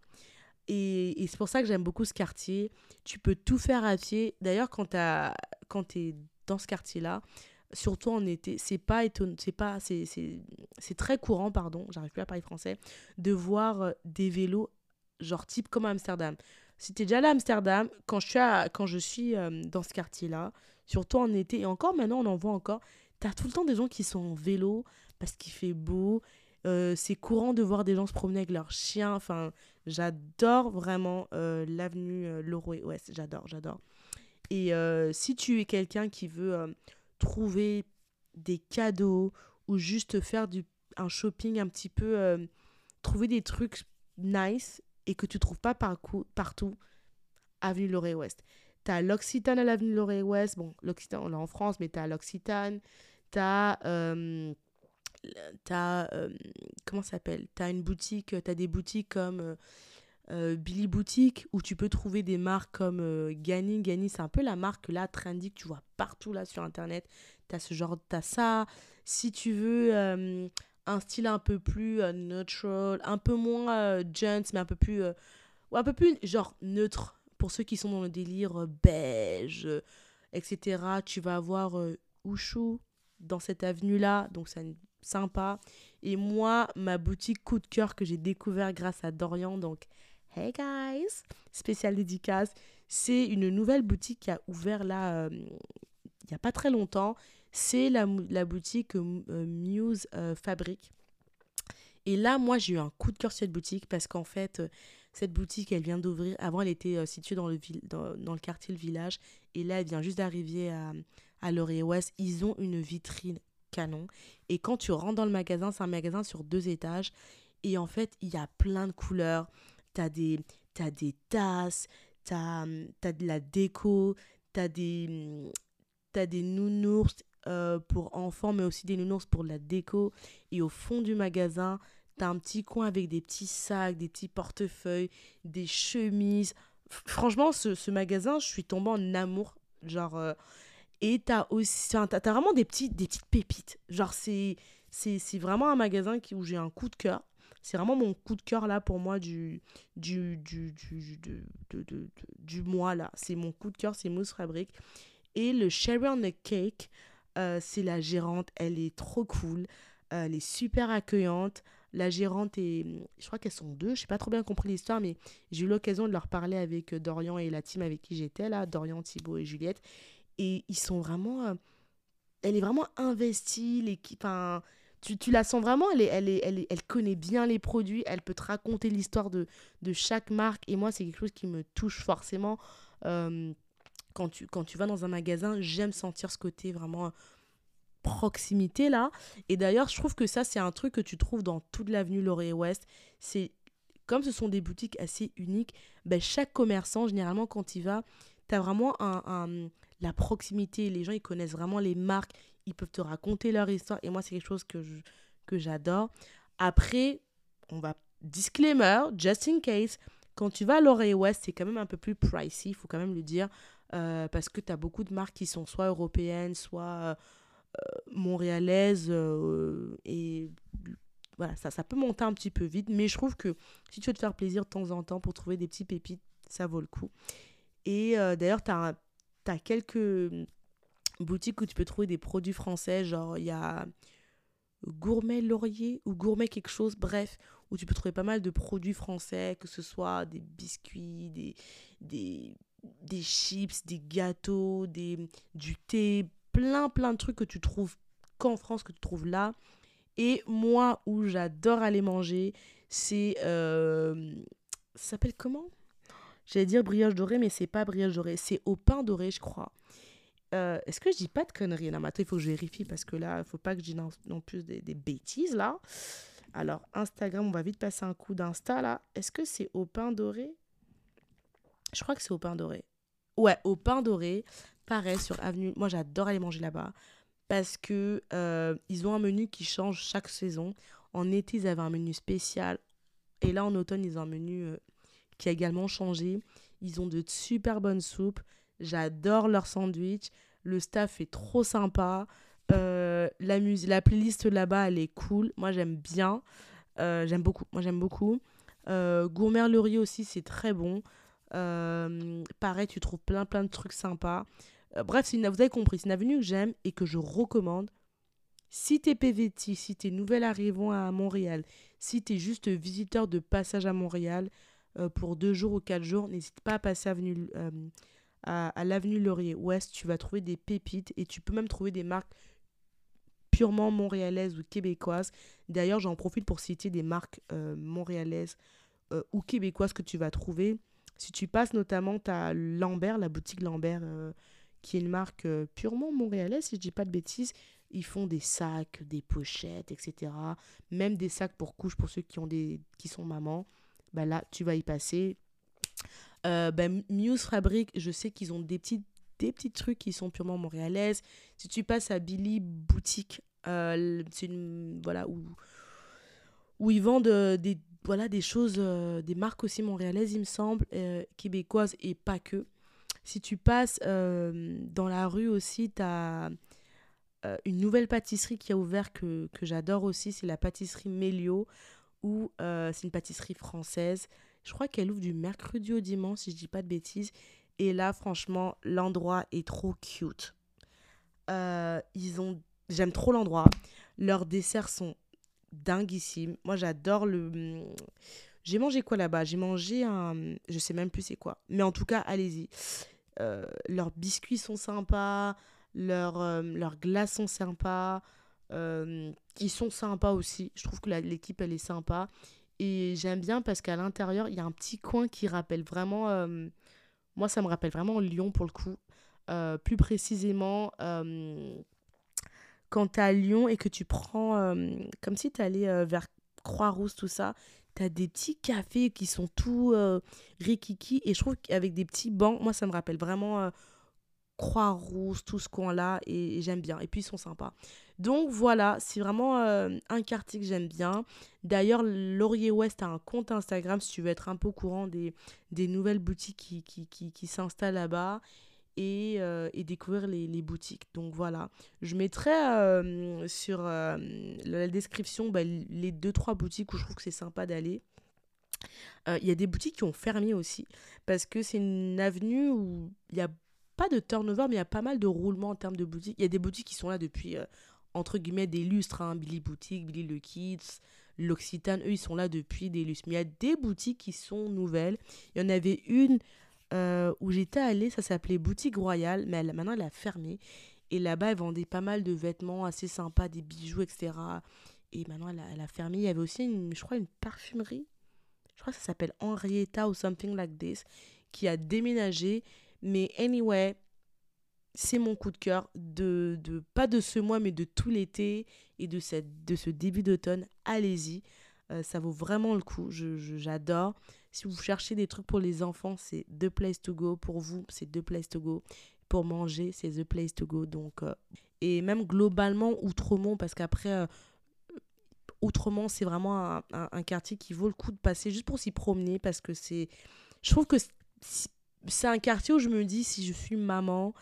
Et, et c'est pour ça que j'aime beaucoup ce quartier. Tu peux tout faire à pied. D'ailleurs, quand tu es dans ce quartier-là, surtout en été, c'est pas étonnant, c'est pas, c'est, très courant, pardon, j'arrive plus à parler français, de voir euh, des vélos, genre type comme à Amsterdam. Si tu es déjà allé à Amsterdam, quand je suis, quand je suis euh, dans ce quartier-là, surtout en été, et encore maintenant, on en voit encore, tu as tout le temps des gens qui sont en vélo, parce qu'il fait beau. Euh, c'est courant de voir des gens se promener avec leurs chiens. Enfin, j'adore vraiment euh, l'avenue Leroy Ouest. J'adore, j'adore. Et si tu es quelqu'un qui veut trouver des cadeaux ou juste faire du, un shopping un petit peu, trouver des trucs nice et que tu trouves pas partout, avenue Leroy Ouest. Tu as l'Occitane à l'avenue Leroy Ouest. Bon, l'Occitane, on l'a en France, mais tu as l'Occitane. T'as euh, comment ça s'appelle? T'as une boutique t'as des boutiques comme euh, euh, Billy Boutique où tu peux trouver des marques comme Gani Gani c'est un peu la marque là trendy que tu vois partout là sur internet t'as ce genre t'as ça si tu veux un style un peu plus euh, neutral, un peu moins euh, gents, mais un peu plus, euh, un peu plus genre neutre. Pour ceux qui sont dans le délire beige, etc. Tu vas avoir Ushu dans cette avenue-là, donc c'est sympa. Et moi, ma boutique coup de cœur que j'ai découvert grâce à Dorian, donc Hey guys, spécial dédicace, c'est une nouvelle boutique qui a ouvert là, il n'y a pas très longtemps c'est la, la, boutique euh, Muse euh, Fabric. Et là, moi, j'ai eu un coup de cœur sur cette boutique parce qu'en fait, euh, cette boutique, elle vient d'ouvrir. Avant, elle était située dans le, dans, dans, le quartier Le Village. Et là, elle vient juste d'arriver à, à Laurier-Ouest. Ils ont une vitrine canon. Et quand tu rentres dans le magasin, c'est un magasin sur deux étages. Et en fait, il y a plein de couleurs. Tu as des, as des tasses, tu as, as, de la déco, tu as des, as des nounours euh, pour enfants, mais aussi des nounours pour la déco. Et au fond du magasin, tu as un petit coin avec des petits sacs, des petits portefeuilles, des chemises. franchement, ce, ce, magasin, je suis tombée en amour. Genre, euh, et tu as aussi, vraiment des, petits, des petites pépites. Genre, c'est vraiment un magasin qui, où j'ai un coup de cœur. C'est vraiment mon coup de cœur là pour moi du, du, du, du, du, du mois là. C'est mon coup de cœur, c'est Mousse Fabrique. Et le Cherry on the Cake, euh, c'est la gérante, elle est trop cool, euh, elle est super accueillante. La gérante est, je crois qu'elles sont deux, je n'ai pas trop bien compris l'histoire, mais j'ai eu l'occasion de leur parler avec euh, Dorian et la team avec qui j'étais là, Dorian, Thibaut et Juliette. Et ils sont vraiment, elle est vraiment investie, l'équipe, enfin, tu, la sens vraiment, elle, connaît bien les produits, elle peut te raconter l'histoire de, chaque marque. Et moi, c'est quelque chose qui me touche forcément quand tu, quand tu vas dans un magasin, j'aime sentir ce côté vraiment proximité là. Et d'ailleurs, je trouve que ça, c'est un truc que tu trouves dans toute l'avenue Laurier-Ouest. C'est comme ce sont des boutiques assez uniques, ben, chaque commerçant, généralement, quand il va, tu as vraiment un, la proximité. Les gens, ils connaissent vraiment les marques, ils peuvent te raconter leur histoire. Et moi, c'est quelque chose que, que j'adore. Après, on va. Disclaimer, just in case, quand tu vas à Laurier-Ouest, c'est quand même un peu plus pricey, il faut quand même le dire. Euh, parce que tu as beaucoup de marques qui sont soit européennes, soit euh, montréalaises. Euh, et voilà, ça, ça peut monter un petit peu vite. Mais je trouve que si tu veux te faire plaisir de temps en temps pour trouver des petits pépites, ça vaut le coup. Et d'ailleurs, tu as, quelques boutiques où tu peux trouver des produits français. Genre, il y a Gourmet Laurier ou Gourmet quelque chose, bref, où tu peux trouver pas mal de produits français, que ce soit des biscuits, des, des des chips, des gâteaux, des, du thé, plein plein de trucs que tu trouves qu'en France, que tu trouves là. Et moi, où j'adore aller manger, c'est... Euh, ça s'appelle comment? J'allais dire brioche dorée, mais c'est pas brioche dorée, c'est au pain doré, je crois. Euh, est-ce que je dis pas de conneries là? Maintenant, il faut que je vérifie parce que là, il faut pas que je dise non, plus des, bêtises là. Alors, Instagram, on va vite passer un coup d'Insta là. Est-ce que c'est au pain doré? Je crois que c'est au pain doré. Ouais, au pain doré. Pareil, sur Avenue. Moi, j'adore aller manger là-bas. Parce que euh, ils ont un menu qui change chaque saison. En été, ils avaient un menu spécial. Et là, en automne, ils ont un menu euh, qui a également changé. Ils ont de super bonnes soupes. J'adore leur sandwich. Le staff est trop sympa. Euh, la, musique, la playlist là-bas, elle est cool. Moi, j'aime bien. j'aime beaucoup. Moi, j'aime beaucoup. Laurier aussi, c'est très bon. Euh, pareil, tu trouves plein plein de trucs sympas. Euh, bref, vous avez compris, c'est une avenue que j'aime et que je recommande. Si t'es PVT, si t'es nouvel arrivant à Montréal, si t'es juste visiteur de passage à Montréal euh, pour deux jours ou quatre jours, n'hésite pas à passer avenue, à, à l'avenue Laurier Ouest. Tu vas trouver des pépites et tu peux même trouver des marques purement montréalaises ou québécoises. D'ailleurs, j'en profite pour citer des marques montréalaises ou québécoises que tu vas trouver. Si tu passes notamment, as Lambert, la boutique Lambert, euh, qui est une marque euh, purement montréalaise, si je dis pas de bêtises. Ils font des sacs, des pochettes, etc. Même des sacs pour couches pour ceux qui, ont des, qui sont mamans. Bah là, tu vas y passer. Euh, bah, Muse Fabric, je sais qu'ils ont des petits, des petits trucs qui sont purement montréalaises. Si tu passes à Billy Boutique, c'est une. Voilà, où, où ils vendent des, voilà des choses, euh, des marques aussi montréalaises, il me semble, euh, québécoises et pas que. Si tu passes euh, dans la rue aussi, tu as euh, une nouvelle pâtisserie qui a ouvert que, que j'adore aussi, c'est la pâtisserie Mélio, où euh, c'est une pâtisserie française. Je crois qu'elle ouvre du mercredi au dimanche, si je dis pas de bêtises. Et là, franchement, l'endroit est trop cute. Euh, ils ont... J'aime trop l'endroit. Leurs desserts sont dinguissimes. Moi, j'adore le... J'ai mangé quoi là-bas? J'ai mangé un... Je sais même plus c'est quoi. Mais en tout cas, allez-y. Euh, leurs biscuits sont sympas. Leurs, euh, leurs glaces sont sympas. ils sont sympas aussi. Je trouve que l'équipe, elle est sympa. Et j'aime bien parce qu'à l'intérieur, il y a un petit coin qui rappelle vraiment moi, ça me rappelle vraiment Lyon pour le coup. Euh, plus précisément, euh, quand tu es à Lyon et que tu prends, euh, comme si tu allais vers Croix-Rousse, tout ça, tu as des petits cafés qui sont tout rikiki. Et je trouve qu'avec des petits bancs, moi, ça me rappelle vraiment Croix-Rousse, tout ce coin-là. Et, et j'aime bien. Et puis, ils sont sympas. Donc voilà, c'est vraiment un quartier que j'aime bien. D'ailleurs, Laurier Ouest a un compte Instagram si tu veux être un peu au courant des, nouvelles boutiques qui, s'installent là-bas. Et, et, découvrir les, boutiques. Donc voilà, je mettrai sur la description bah, les deux trois boutiques où je trouve que c'est sympa d'aller. Il y a des boutiques qui ont fermé aussi parce que c'est une avenue où il n'y a pas de turnover, mais il y a pas mal de roulements en termes de boutiques. Il y a des boutiques qui sont là depuis entre guillemets des lustres, hein, Billy Boutique, Billy Le Kids, l'Occitane, eux ils sont là depuis des lustres. Mais il y a des boutiques qui sont nouvelles. Il y en avait une euh, où j'étais allée, ça s'appelait Boutique Royale, mais elle, maintenant elle a fermé. Et là-bas, elle vendait pas mal de vêtements assez sympas, des bijoux, etc. Et maintenant, elle a, elle a fermé. Il y avait aussi, une, je crois, une parfumerie. Je crois que ça s'appelle Henrietta ou something like this, qui a déménagé. Mais anyway, c'est mon coup de cœur de, de, pas de ce mois mais de tout l'été et de, cette, de ce début d'automne. Allez-y. Euh, ça vaut vraiment le coup. J'adore. Si vous cherchez des trucs pour les enfants c'est the place to go. Pour vous c'est the place to go. Pour manger c'est the place to go. Donc euh, et même globalement Outremont parce qu'après euh, Outremont c'est vraiment un, un, quartier qui vaut le coup de passer juste pour s'y promener parce que c'est je trouve que c'est un quartier où je me dis si je suis maman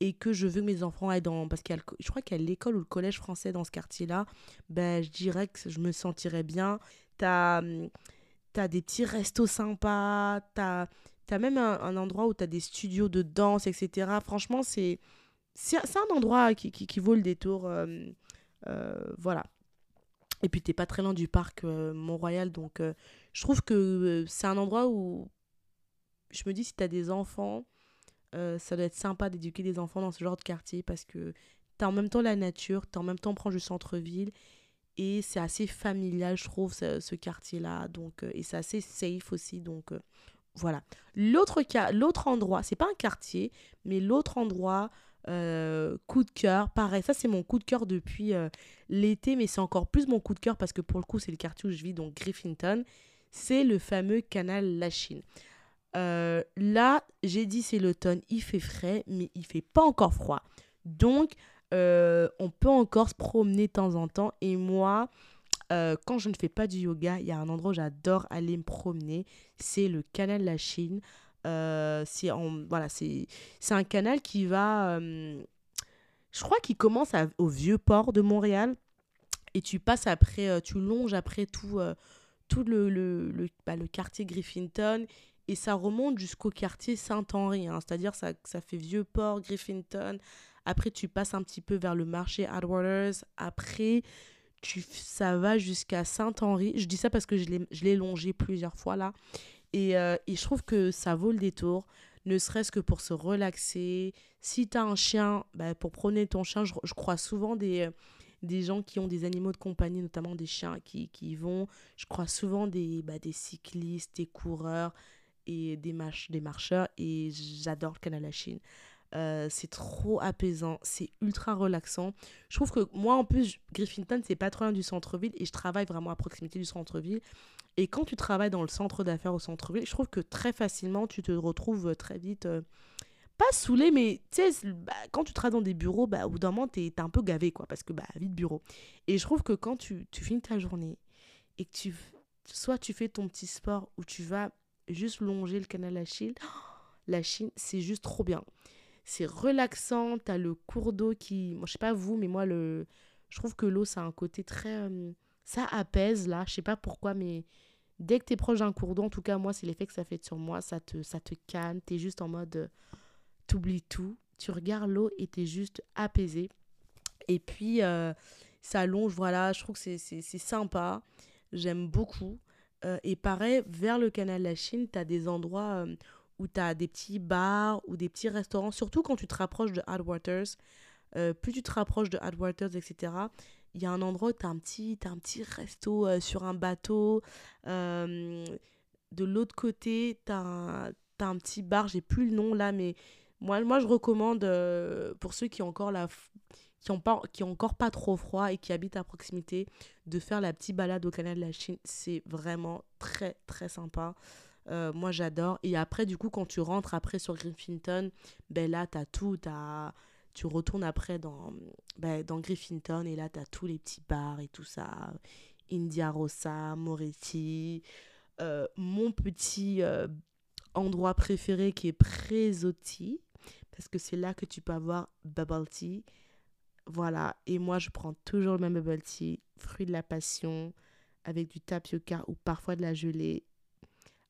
et que je veux que mes enfants aillent dans... Parce qu'il je crois qu'il y a l'école ou le collège français dans ce quartier-là, ben, je dirais que je me sentirais bien. T'as as des petits restos sympas, t'as as même un, endroit où t'as des studios de danse, etc. Franchement, c'est un endroit qui, qui, vaut le détour. Euh, euh, voilà. Et puis, t'es pas très loin du parc euh, Mont-Royal, donc je trouve que c'est un endroit où je me dis, si t'as des enfants euh, ça doit être sympa d'éduquer des enfants dans ce genre de quartier parce que tu as en même temps la nature, tu en même temps proche du centre-ville et c'est assez familial, je trouve, ce, quartier-là. Donc, euh, et c'est assez safe aussi. Donc, euh, voilà. L'autre cas, l'autre endroit, c'est pas un quartier, mais l'autre endroit, coup de cœur, pareil, ça c'est mon coup de cœur depuis l'été, mais c'est encore plus mon coup de cœur parce que pour le coup, c'est le quartier où je vis, donc Griffinton. C'est le fameux canal Lachine. Euh, là, j'ai dit c'est l'automne, il fait frais, mais il fait pas encore froid. Donc, euh, on peut encore se promener de temps en temps. Et moi, euh, quand je ne fais pas du yoga, il y a un endroit où j'adore aller me promener. C'est le canal de la Chine. c'est voilà, c'est un canal qui va... je crois qu'il commence au vieux port de Montréal. Et tu passes après, tu longes après tout, tout le, le, le, bah, le quartier Griffinton et ça remonte jusqu'au quartier Saint-Henri, hein. c'est-à-dire ça, ça fait Vieux-Port, Griffinton. Après, tu passes un petit peu vers le marché Adwaters. Après, tu, ça va jusqu'à Saint-Henri. Je dis ça parce que je l'ai longé plusieurs fois là. Et, euh, et, je trouve que ça vaut le détour, ne serait-ce que pour se relaxer. Si tu as un chien, bah, pour prôner ton chien, je, je crois souvent des, euh, des gens qui ont des animaux de compagnie, notamment des chiens qui, qui vont. Je crois souvent des, bah, des cyclistes, des coureurs, et des, marcheurs et j'adore le canal à Chine. Euh, c'est trop apaisant, c'est ultra relaxant. Je trouve que moi, en plus, Griffinton, c'est pas trop loin du centre-ville et je travaille vraiment à proximité du centre-ville. Et quand tu travailles dans le centre d'affaires au centre-ville, je trouve que très facilement, tu te retrouves très vite, euh, pas saoulé, mais tu sais, bah, quand tu travailles dans des bureaux, bah, au bout d'un moment, t'es es un peu gavé, quoi, parce que, bah, vite bureau. Et je trouve que quand tu, tu finis ta journée et que tu, soit tu fais ton petit sport ou tu vas juste longer le canal la Chine, la Chine, c'est juste trop bien. c'est relaxant. Tu as le cours d'eau qui. Moi, je sais pas vous, mais moi, le... je trouve que l'eau, ça a un côté très. euh, ça apaise, là. Je sais pas pourquoi, mais dès que tu es proche d'un cours d'eau, en tout cas, moi, c'est l'effet que ça fait sur moi. Ça te, ça te calme. Tu es juste en mode. euh, T'oublies tout. Tu regardes l'eau et tu es juste apaisé. Et puis, euh, ça allonge, voilà. Je trouve que c'est sympa. J'aime beaucoup. Euh, et pareil, vers le canal de la Chine, tu as des endroits euh, où tu as des petits bars ou des petits restaurants, surtout quand tu te rapproches de Headwaters. Euh, plus tu te rapproches de Headwaters, etc., il y a un endroit où tu as un petit, t'as un petit resto euh, sur un bateau. De l'autre côté, tu as, un petit bar, j'ai plus le nom là, mais moi, moi je recommande pour ceux qui ont encore la qui ont pas qui ont encore pas trop froid et qui habitent à proximité de faire la petite balade au canal de la Chine c'est vraiment très très sympa. Euh, moi j'adore. Et après du coup quand tu rentres après sur Griffinton ben là t'as tout t'as tu retournes après dans ben, dans Griffinton et là t'as tous les petits bars et tout ça. India Rossa Moretti euh, mon petit euh, endroit préféré qui est Presotti parce que c'est là que tu peux avoir bubble tea voilà, et moi je prends toujours le même bubble tea, fruit de la passion, avec du tapioca ou parfois de la gelée,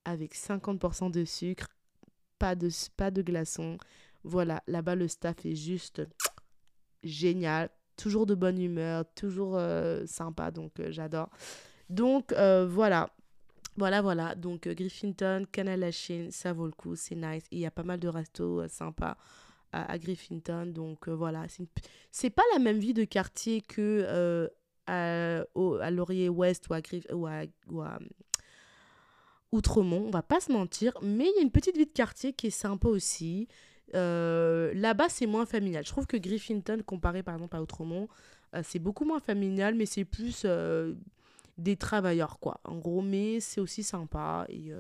avec 50% de sucre, pas de, pas glaçons. Voilà, là-bas le staff est juste génial, toujours de bonne humeur, toujours euh, sympa, donc euh, j'adore. Donc euh, voilà, voilà, voilà. Donc Griffinton, Canal la Chine, ça vaut le coup, c'est nice. Il y a pas mal de restos sympas à, Griffinton. Donc euh, voilà, c'est pas la même vie de quartier que euh, à, au- à Laurier Ouest ou à, Griff- ou à, ou euh, Outremont, on va pas se mentir, mais il y a une petite vie de quartier qui est sympa aussi. Là-bas, c'est moins familial. Je trouve que Griffinton, comparé par exemple à Outremont, c'est beaucoup moins familial, mais c'est plus des travailleurs, quoi. En gros, mais c'est aussi sympa. Et,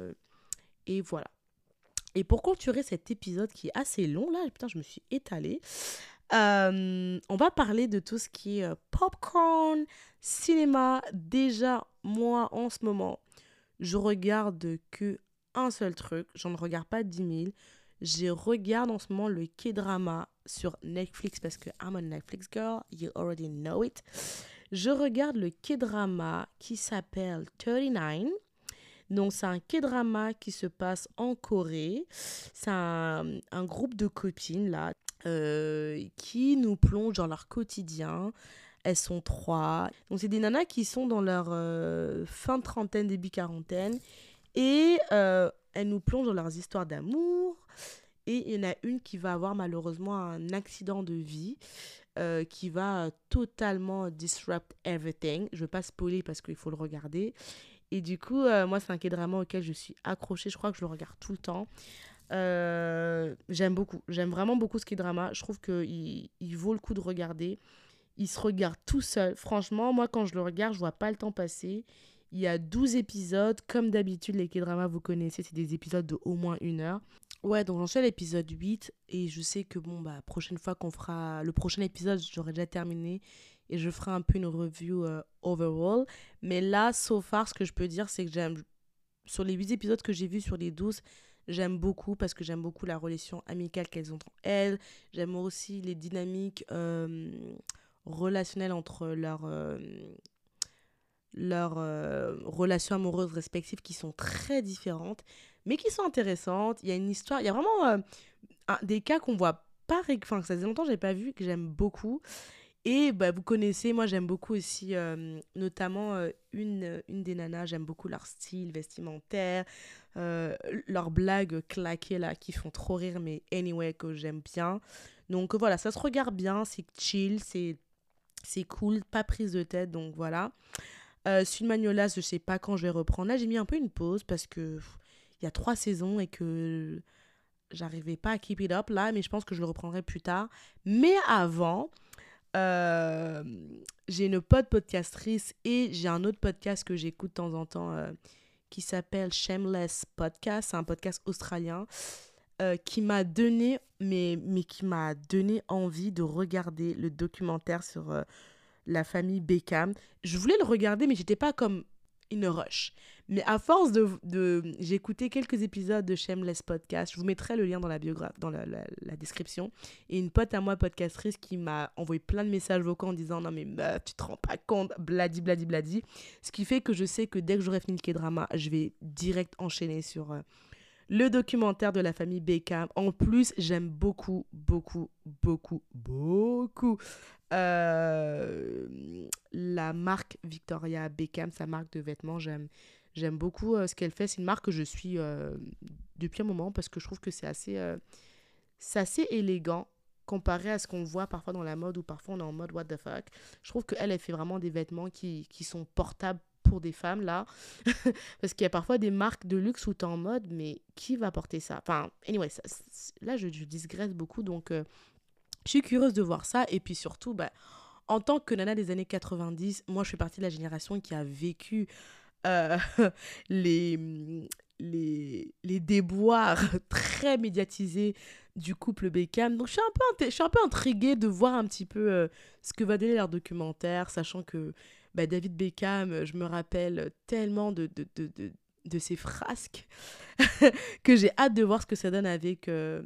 et voilà. Et pour clôturer cet épisode qui est assez long, là, putain, je me suis étalée. euh, on va parler de tout ce qui est euh, popcorn, cinéma. Déjà, moi, en ce moment, je regarde que un seul truc. J'en regarde pas 10 000. Je regarde en ce moment le K-drama sur Netflix parce que I'm a Netflix girl. You already know it. Je regarde le K-drama qui s'appelle 39. Donc, c'est un K-drama qui se passe en Corée. C'est un, groupe de copines, là, euh, qui nous plongent dans leur quotidien. Elles sont trois. Donc, c'est des nanas qui sont dans leur euh, fin de trentaine, début quarantaine. Et euh, elles nous plongent dans leurs histoires d'amour. Et il y en a une qui va avoir malheureusement un accident de vie qui va totalement disrupt everything. Je ne veux pas spoiler parce qu'il faut le regarder. Et du coup, euh, moi, c'est un K-drama auquel je suis accrochée. Je crois que je le regarde tout le temps. Euh, j'aime beaucoup. J'aime vraiment beaucoup ce K-drama. Je trouve qu'il il vaut le coup de regarder. Il se regarde tout seul. Franchement, moi, quand je le regarde, je vois pas le temps passer. Il y a 12 épisodes. Comme d'habitude, les K-dramas, vous connaissez, c'est des épisodes de au moins une heure. Ouais, donc j'en suis à l'épisode 8. Et je sais que, bon, bah, prochaine fois qu'on fera le prochain épisode, j'aurai déjà terminé. Et je ferai un peu une review euh, overall. Mais là, so far, ce que je peux dire, c'est que j'aime. Sur les 8 épisodes que j'ai vus sur les 12, j'aime beaucoup parce que j'aime beaucoup la relation amicale qu'elles ont entre elles. J'aime aussi les dynamiques euh, relationnelles entre leurs euh, leurs relations amoureuses respectives qui sont très différentes, mais qui sont intéressantes. Il y a une histoire, il y a vraiment des cas qu'on voit pas, enfin, ça faisait longtemps que j'ai pas vu, que j'aime beaucoup. Et bah, vous connaissez, moi j'aime beaucoup aussi, euh, notamment euh, une, une des nanas, j'aime beaucoup leur style vestimentaire, euh, leurs blagues claquées là qui font trop rire, mais anyway, que j'aime bien. Donc voilà, ça se regarde bien, c'est chill, c'est c'est cool, pas prise de tête, donc voilà. Euh, Sud Magnolas, je sais pas quand je vais reprendre. Là, j'ai mis un peu une pause parce que il y a trois saisons et que j'arrivais pas à keep it up là, mais je pense que je le reprendrai plus tard. Mais avant, euh, j'ai une pote podcastrice et j'ai un autre podcast que j'écoute de temps en temps euh, qui s'appelle Shameless Podcast. C'est un podcast australien euh, qui m'a donné, mais, mais qui m'a donné envie de regarder le documentaire sur la famille Beckham. Je voulais le regarder, mais j'étais pas comme une rush. Mais à force de. j'ai écouté quelques épisodes de Shameless Podcast. Je vous mettrai le lien dans la, biographie, dans la, description. Et une pote à moi, podcastrice, qui m'a envoyé plein de messages vocaux en disant Non, mais tu te rends pas compte, bladi, bladi, bladi. Ce qui fait que je sais que dès que j'aurai fini le K-drama, je vais direct enchaîner sur. Euh, le documentaire de la famille Beckham. En plus, j'aime beaucoup, beaucoup, beaucoup, beaucoup euh, la marque Victoria Beckham, sa marque de vêtements. J'aime J'aime beaucoup euh, ce qu'elle fait. C'est une marque que je suis euh, depuis un moment parce que je trouve que c'est assez, euh, assez élégant comparé à ce qu'on voit parfois dans la mode ou parfois on est en mode what the fuck. Je trouve qu'elle, elle fait vraiment des vêtements qui, qui sont portables pour des femmes là. parce qu'il y a parfois des marques de luxe où tu es en mode, mais qui va porter ça? Enfin, anyway, là je, je beaucoup donc je suis curieuse de voir ça. Et puis surtout, bah, en tant que nana des années 90, moi je fais partie de la génération qui a vécu euh, les, les, les déboires très médiatisés du couple Beckham. Donc je suis un peu, je suis un peu intriguée de voir un petit peu euh, ce que va donner leur documentaire, sachant que bah, David Beckham, je me rappelle tellement de, de, de, de, de ses frasques que j'ai hâte de voir ce que ça donne avec euh,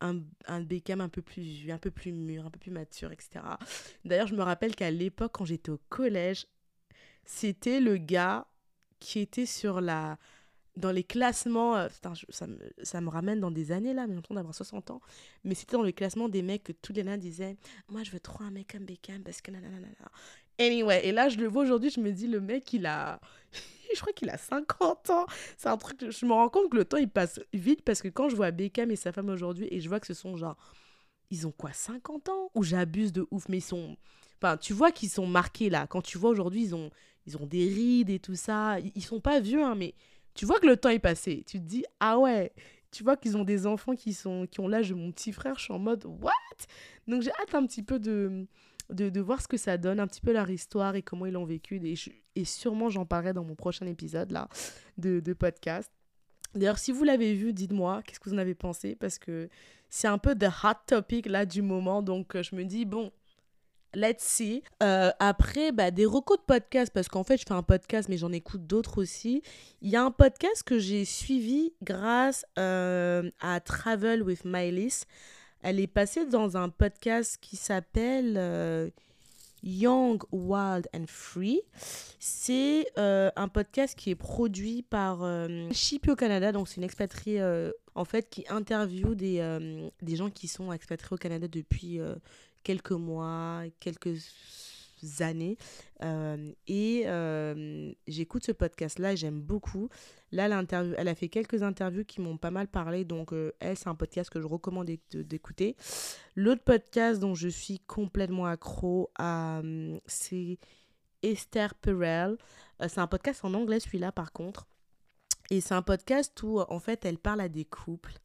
un, un Beckham un peu plus un peu plus mûr, un peu plus mature, etc. D'ailleurs, je me rappelle qu'à l'époque, quand j'étais au collège, c'était le gars qui était sur la dans les classements, euh, ça, me, ça, me, ramène dans des années là, mais l'impression d'avoir 60 ans, mais c'était dans le classement des mecs que tous les nains disaient Moi je veux trop un mec comme Beckham parce que nanana. Anyway, et là je le vois aujourd'hui, je me dis Le mec il a. je crois qu'il a 50 ans. C'est un truc. Je me rends compte que le temps il passe vite parce que quand je vois Beckham et sa femme aujourd'hui et je vois que ce sont genre. Ils ont quoi 50 ans? Ou j'abuse de ouf, mais ils sont. Enfin, tu vois qu'ils sont marqués là. Quand tu vois aujourd'hui, ils ont ils ont des rides et tout ça. Ils sont pas vieux, hein, mais tu vois que le temps est passé. Tu te dis, ah ouais, tu vois qu'ils ont des enfants qui, sont, qui ont l'âge de mon petit frère. Je suis en mode, what? Donc j'ai hâte un petit peu de, de, de, voir ce que ça donne, un petit peu leur histoire et comment ils l'ont vécu. Et, sûrement, j'en parlerai dans mon prochain épisode là, de, de podcast. D'ailleurs, si vous l'avez vu, dites-moi qu'est-ce que vous en avez pensé? Parce que c'est un peu the hot topic là du moment. Donc, je me dis, bon, Let's see. Euh, après, bah, des recos de podcast, parce qu'en fait, je fais un podcast, mais j'en écoute d'autres aussi. Il y a un podcast que j'ai suivi grâce euh, à Travel with Mylis. Elle est passée dans un podcast qui s'appelle euh, Young, Wild and Free. C'est un podcast qui est produit par Chippy au Canada, donc c'est une expatriée en fait qui interviewe des, des gens qui sont expatriés au Canada depuis quelques mois, quelques années. Euh, et euh, j'écoute ce podcast-là, j'aime beaucoup. Là, l'interview, elle a fait quelques interviews qui m'ont pas mal parlé, donc euh, elle, c'est un podcast que je recommande d'écouter. L'autre podcast dont je suis complètement accro, c'est Esther Perel. c'est un podcast en anglais, celui-là, par contre. Et c'est un podcast où, en fait, elle parle à des couples.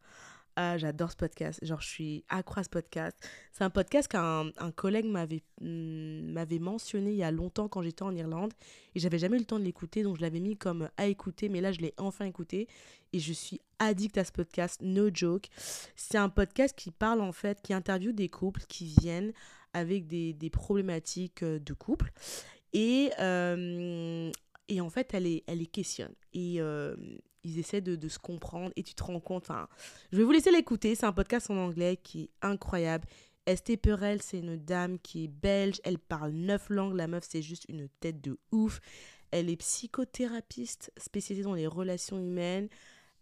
Ah, j'adore ce podcast. Genre, je suis accro à ce podcast. C'est un podcast qu'un un collègue m'avait hmm, m'avait mentionné il y a longtemps quand j'étais en Irlande. Et j'avais jamais eu le temps de l'écouter. Donc, je l'avais mis comme à écouter. Mais là, je l'ai enfin écouté. Et je suis addict à ce podcast. No joke. C'est un podcast qui parle, en fait, qui interviewe des couples qui viennent avec des, des problématiques euh, de couple. Et, euh, et en fait, elle les, elle les questionne. Et, euh, ils essaient de, se comprendre et tu te rends compte. Enfin, je vais vous laisser l'écouter. C'est un podcast en anglais qui est incroyable. Estée Perel, c'est une dame qui est belge. Elle parle neuf langues. La meuf, c'est juste une tête de ouf. Elle est psychothérapeute spécialisée dans les relations humaines.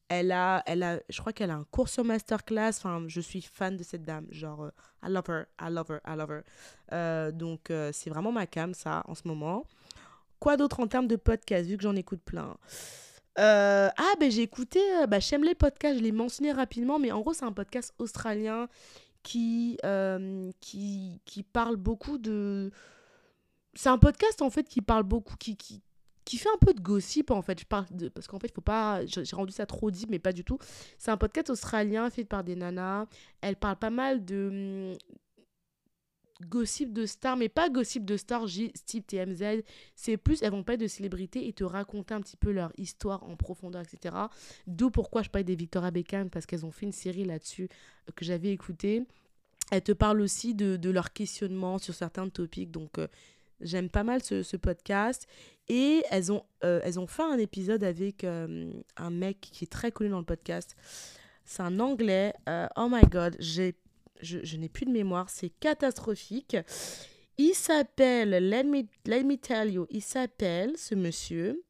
Elle a, elle a, je crois qu'elle a un cours sur masterclass. Enfin, je suis fan de cette dame. Genre, euh, I love her, I love her, I love her. Euh, donc, euh, c'est vraiment ma cam, ça, en ce moment. Quoi d'autre en termes de podcast, vu que j'en écoute plein? Euh, ah, ben j'ai écouté euh, bah, les podcasts, je l'ai mentionné rapidement, mais en gros, c'est un podcast australien qui, euh, qui, qui parle beaucoup de. C'est un podcast en fait qui parle beaucoup, qui, qui, qui fait un peu de gossip en fait. Je parle. Parce qu'en fait, faut pas. J'ai rendu ça trop deep, mais pas du tout. C'est un podcast australien fait par des nanas. Elle parle pas mal de, gossip de stars, mais pas gossip de stars type TMZ. C'est plus, elles vont pas être de célébrités et te raconter un petit peu leur histoire en profondeur, etc. D'où pourquoi je parlais des Victoria Beckham, parce qu'elles ont fait une série là-dessus euh, que j'avais écouté. Elles te parlent aussi de, de leur questionnement sur certains topics. Donc, euh, J'aime pas mal ce, podcast. Et elles ont, euh, elles ont fait un épisode avec un mec qui est très connu dans le podcast. C'est un anglais. Oh my god, j'ai, je, n'ai plus de mémoire. C'est catastrophique. Il s'appelle, let me, let tell you, il s'appelle, ce monsieur,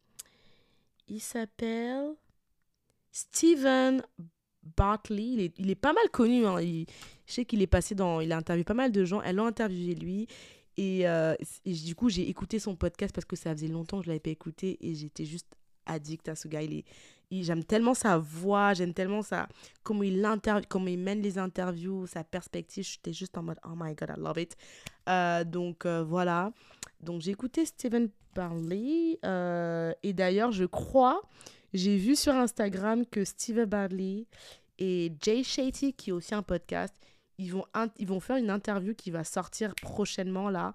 il s'appelle Steven Bartley. Il est, pas mal connu. Hein. je sais qu'il est passé dans. Il a interviewé pas mal de gens. Elle l'a interviewé lui. Et, euh, et, du coup, j'ai écouté son podcast parce que ça faisait longtemps que je ne l'avais pas écouté et j'étais juste addict à ce gars. Il est, j'aime tellement sa voix, j'aime tellement ça, comment il, comment il mène les interviews, sa perspective. J'étais juste en mode, oh my god, I love it. Euh, donc euh, voilà. Donc j'ai écouté Steven Barley. et d'ailleurs, je crois, j'ai vu sur Instagram que Steven Barley et Jay Shetty, qui est aussi un podcast, ils vont, ils vont faire une interview qui va sortir prochainement là,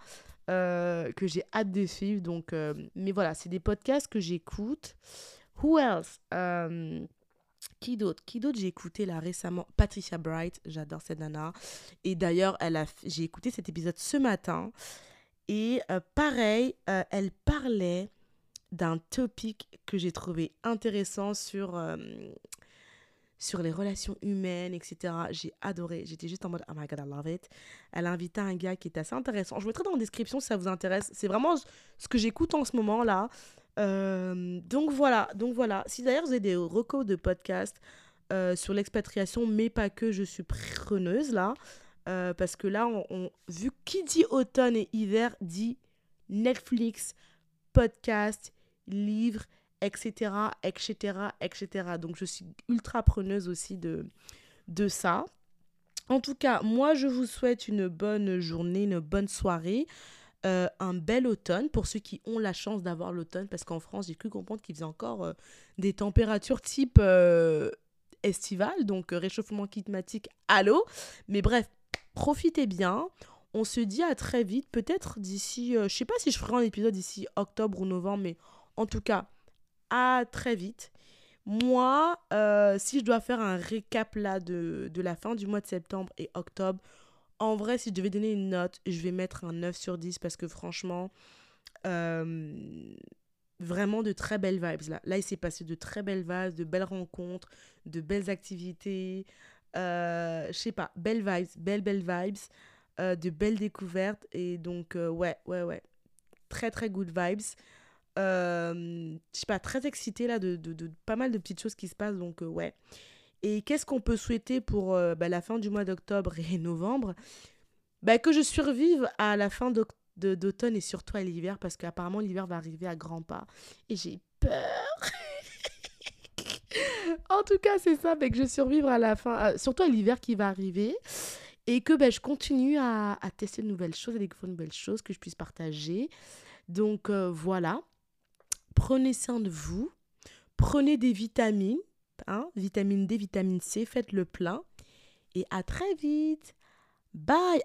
euh, que j'ai hâte de suivre. Donc, euh, mais voilà, c'est des podcasts que j'écoute. Who else? Euh, Qui d'autre? Qui d'autre j'ai écouté là récemment? Patricia Bright, j'adore cette nana. Et d'ailleurs, elle a, j'ai écouté cet épisode ce matin. Et pareil, elle parlait d'un topic que j'ai trouvé intéressant sur sur les relations humaines, etc. J'ai adoré. J'étais juste en mode, oh my god, I love it. Elle a invité un gars qui est assez intéressant. Je mettrai dans la description si ça vous intéresse. C'est vraiment ce que j'écoute en ce moment là. Euh, donc voilà, donc voilà. Si d'ailleurs vous avez des recos de podcast euh, sur l'expatriation, mais pas que, je suis preneuse là. Euh, parce que là, on, vu qui dit automne et hiver, dit Netflix, podcast, livre, etc., etc., etc. Donc je suis ultra preneuse aussi de, de ça. En tout cas, moi, je vous souhaite une bonne journée, une bonne soirée, euh, un bel automne pour ceux qui ont la chance d'avoir l'automne, parce qu'en France, j'ai cru comprendre qu'il faisait encore euh, des températures type euh, estival, donc réchauffement climatique à l'eau. Mais bref, profitez bien. On se dit à très vite, peut-être d'ici, je sais pas si je ferai un épisode d'ici octobre ou novembre, mais en tout cas, à très vite. Moi, euh, si je dois faire un récap là de, de, la fin du mois de septembre et octobre, en vrai, si je devais donner une note, je vais mettre un 9 sur 10 parce que franchement, euh, vraiment de très belles vibes là. Là, il s'est passé de très belles vibes, de belles rencontres, de belles activités. Euh, je sais pas, belles vibes, belles, belles vibes, euh, de belles découvertes. Et donc, ouais, ouais, ouais. Très, très good vibes euh, je sais pas, très excitée là de, de, de, pas mal de petites choses qui se passent. Donc, euh, ouais. Et qu'est-ce qu'on peut souhaiter pour euh, bah, la fin du mois d'octobre et novembre? Bah, Que je survive à la fin d'automne et surtout à l'hiver parce qu'apparemment l'hiver va arriver à grands pas. Et j'ai peur. en tout cas, c'est ça, mais que je survive à la fin, surtout à l'hiver qui va arriver. Et que bah, je continue à, à, tester de nouvelles choses, à découvrir de nouvelles choses que je puisse partager. Donc voilà. Prenez soin de vous. Prenez des vitamines, hein, vitamine D, vitamine C, faites le plein. Et à très vite. Bye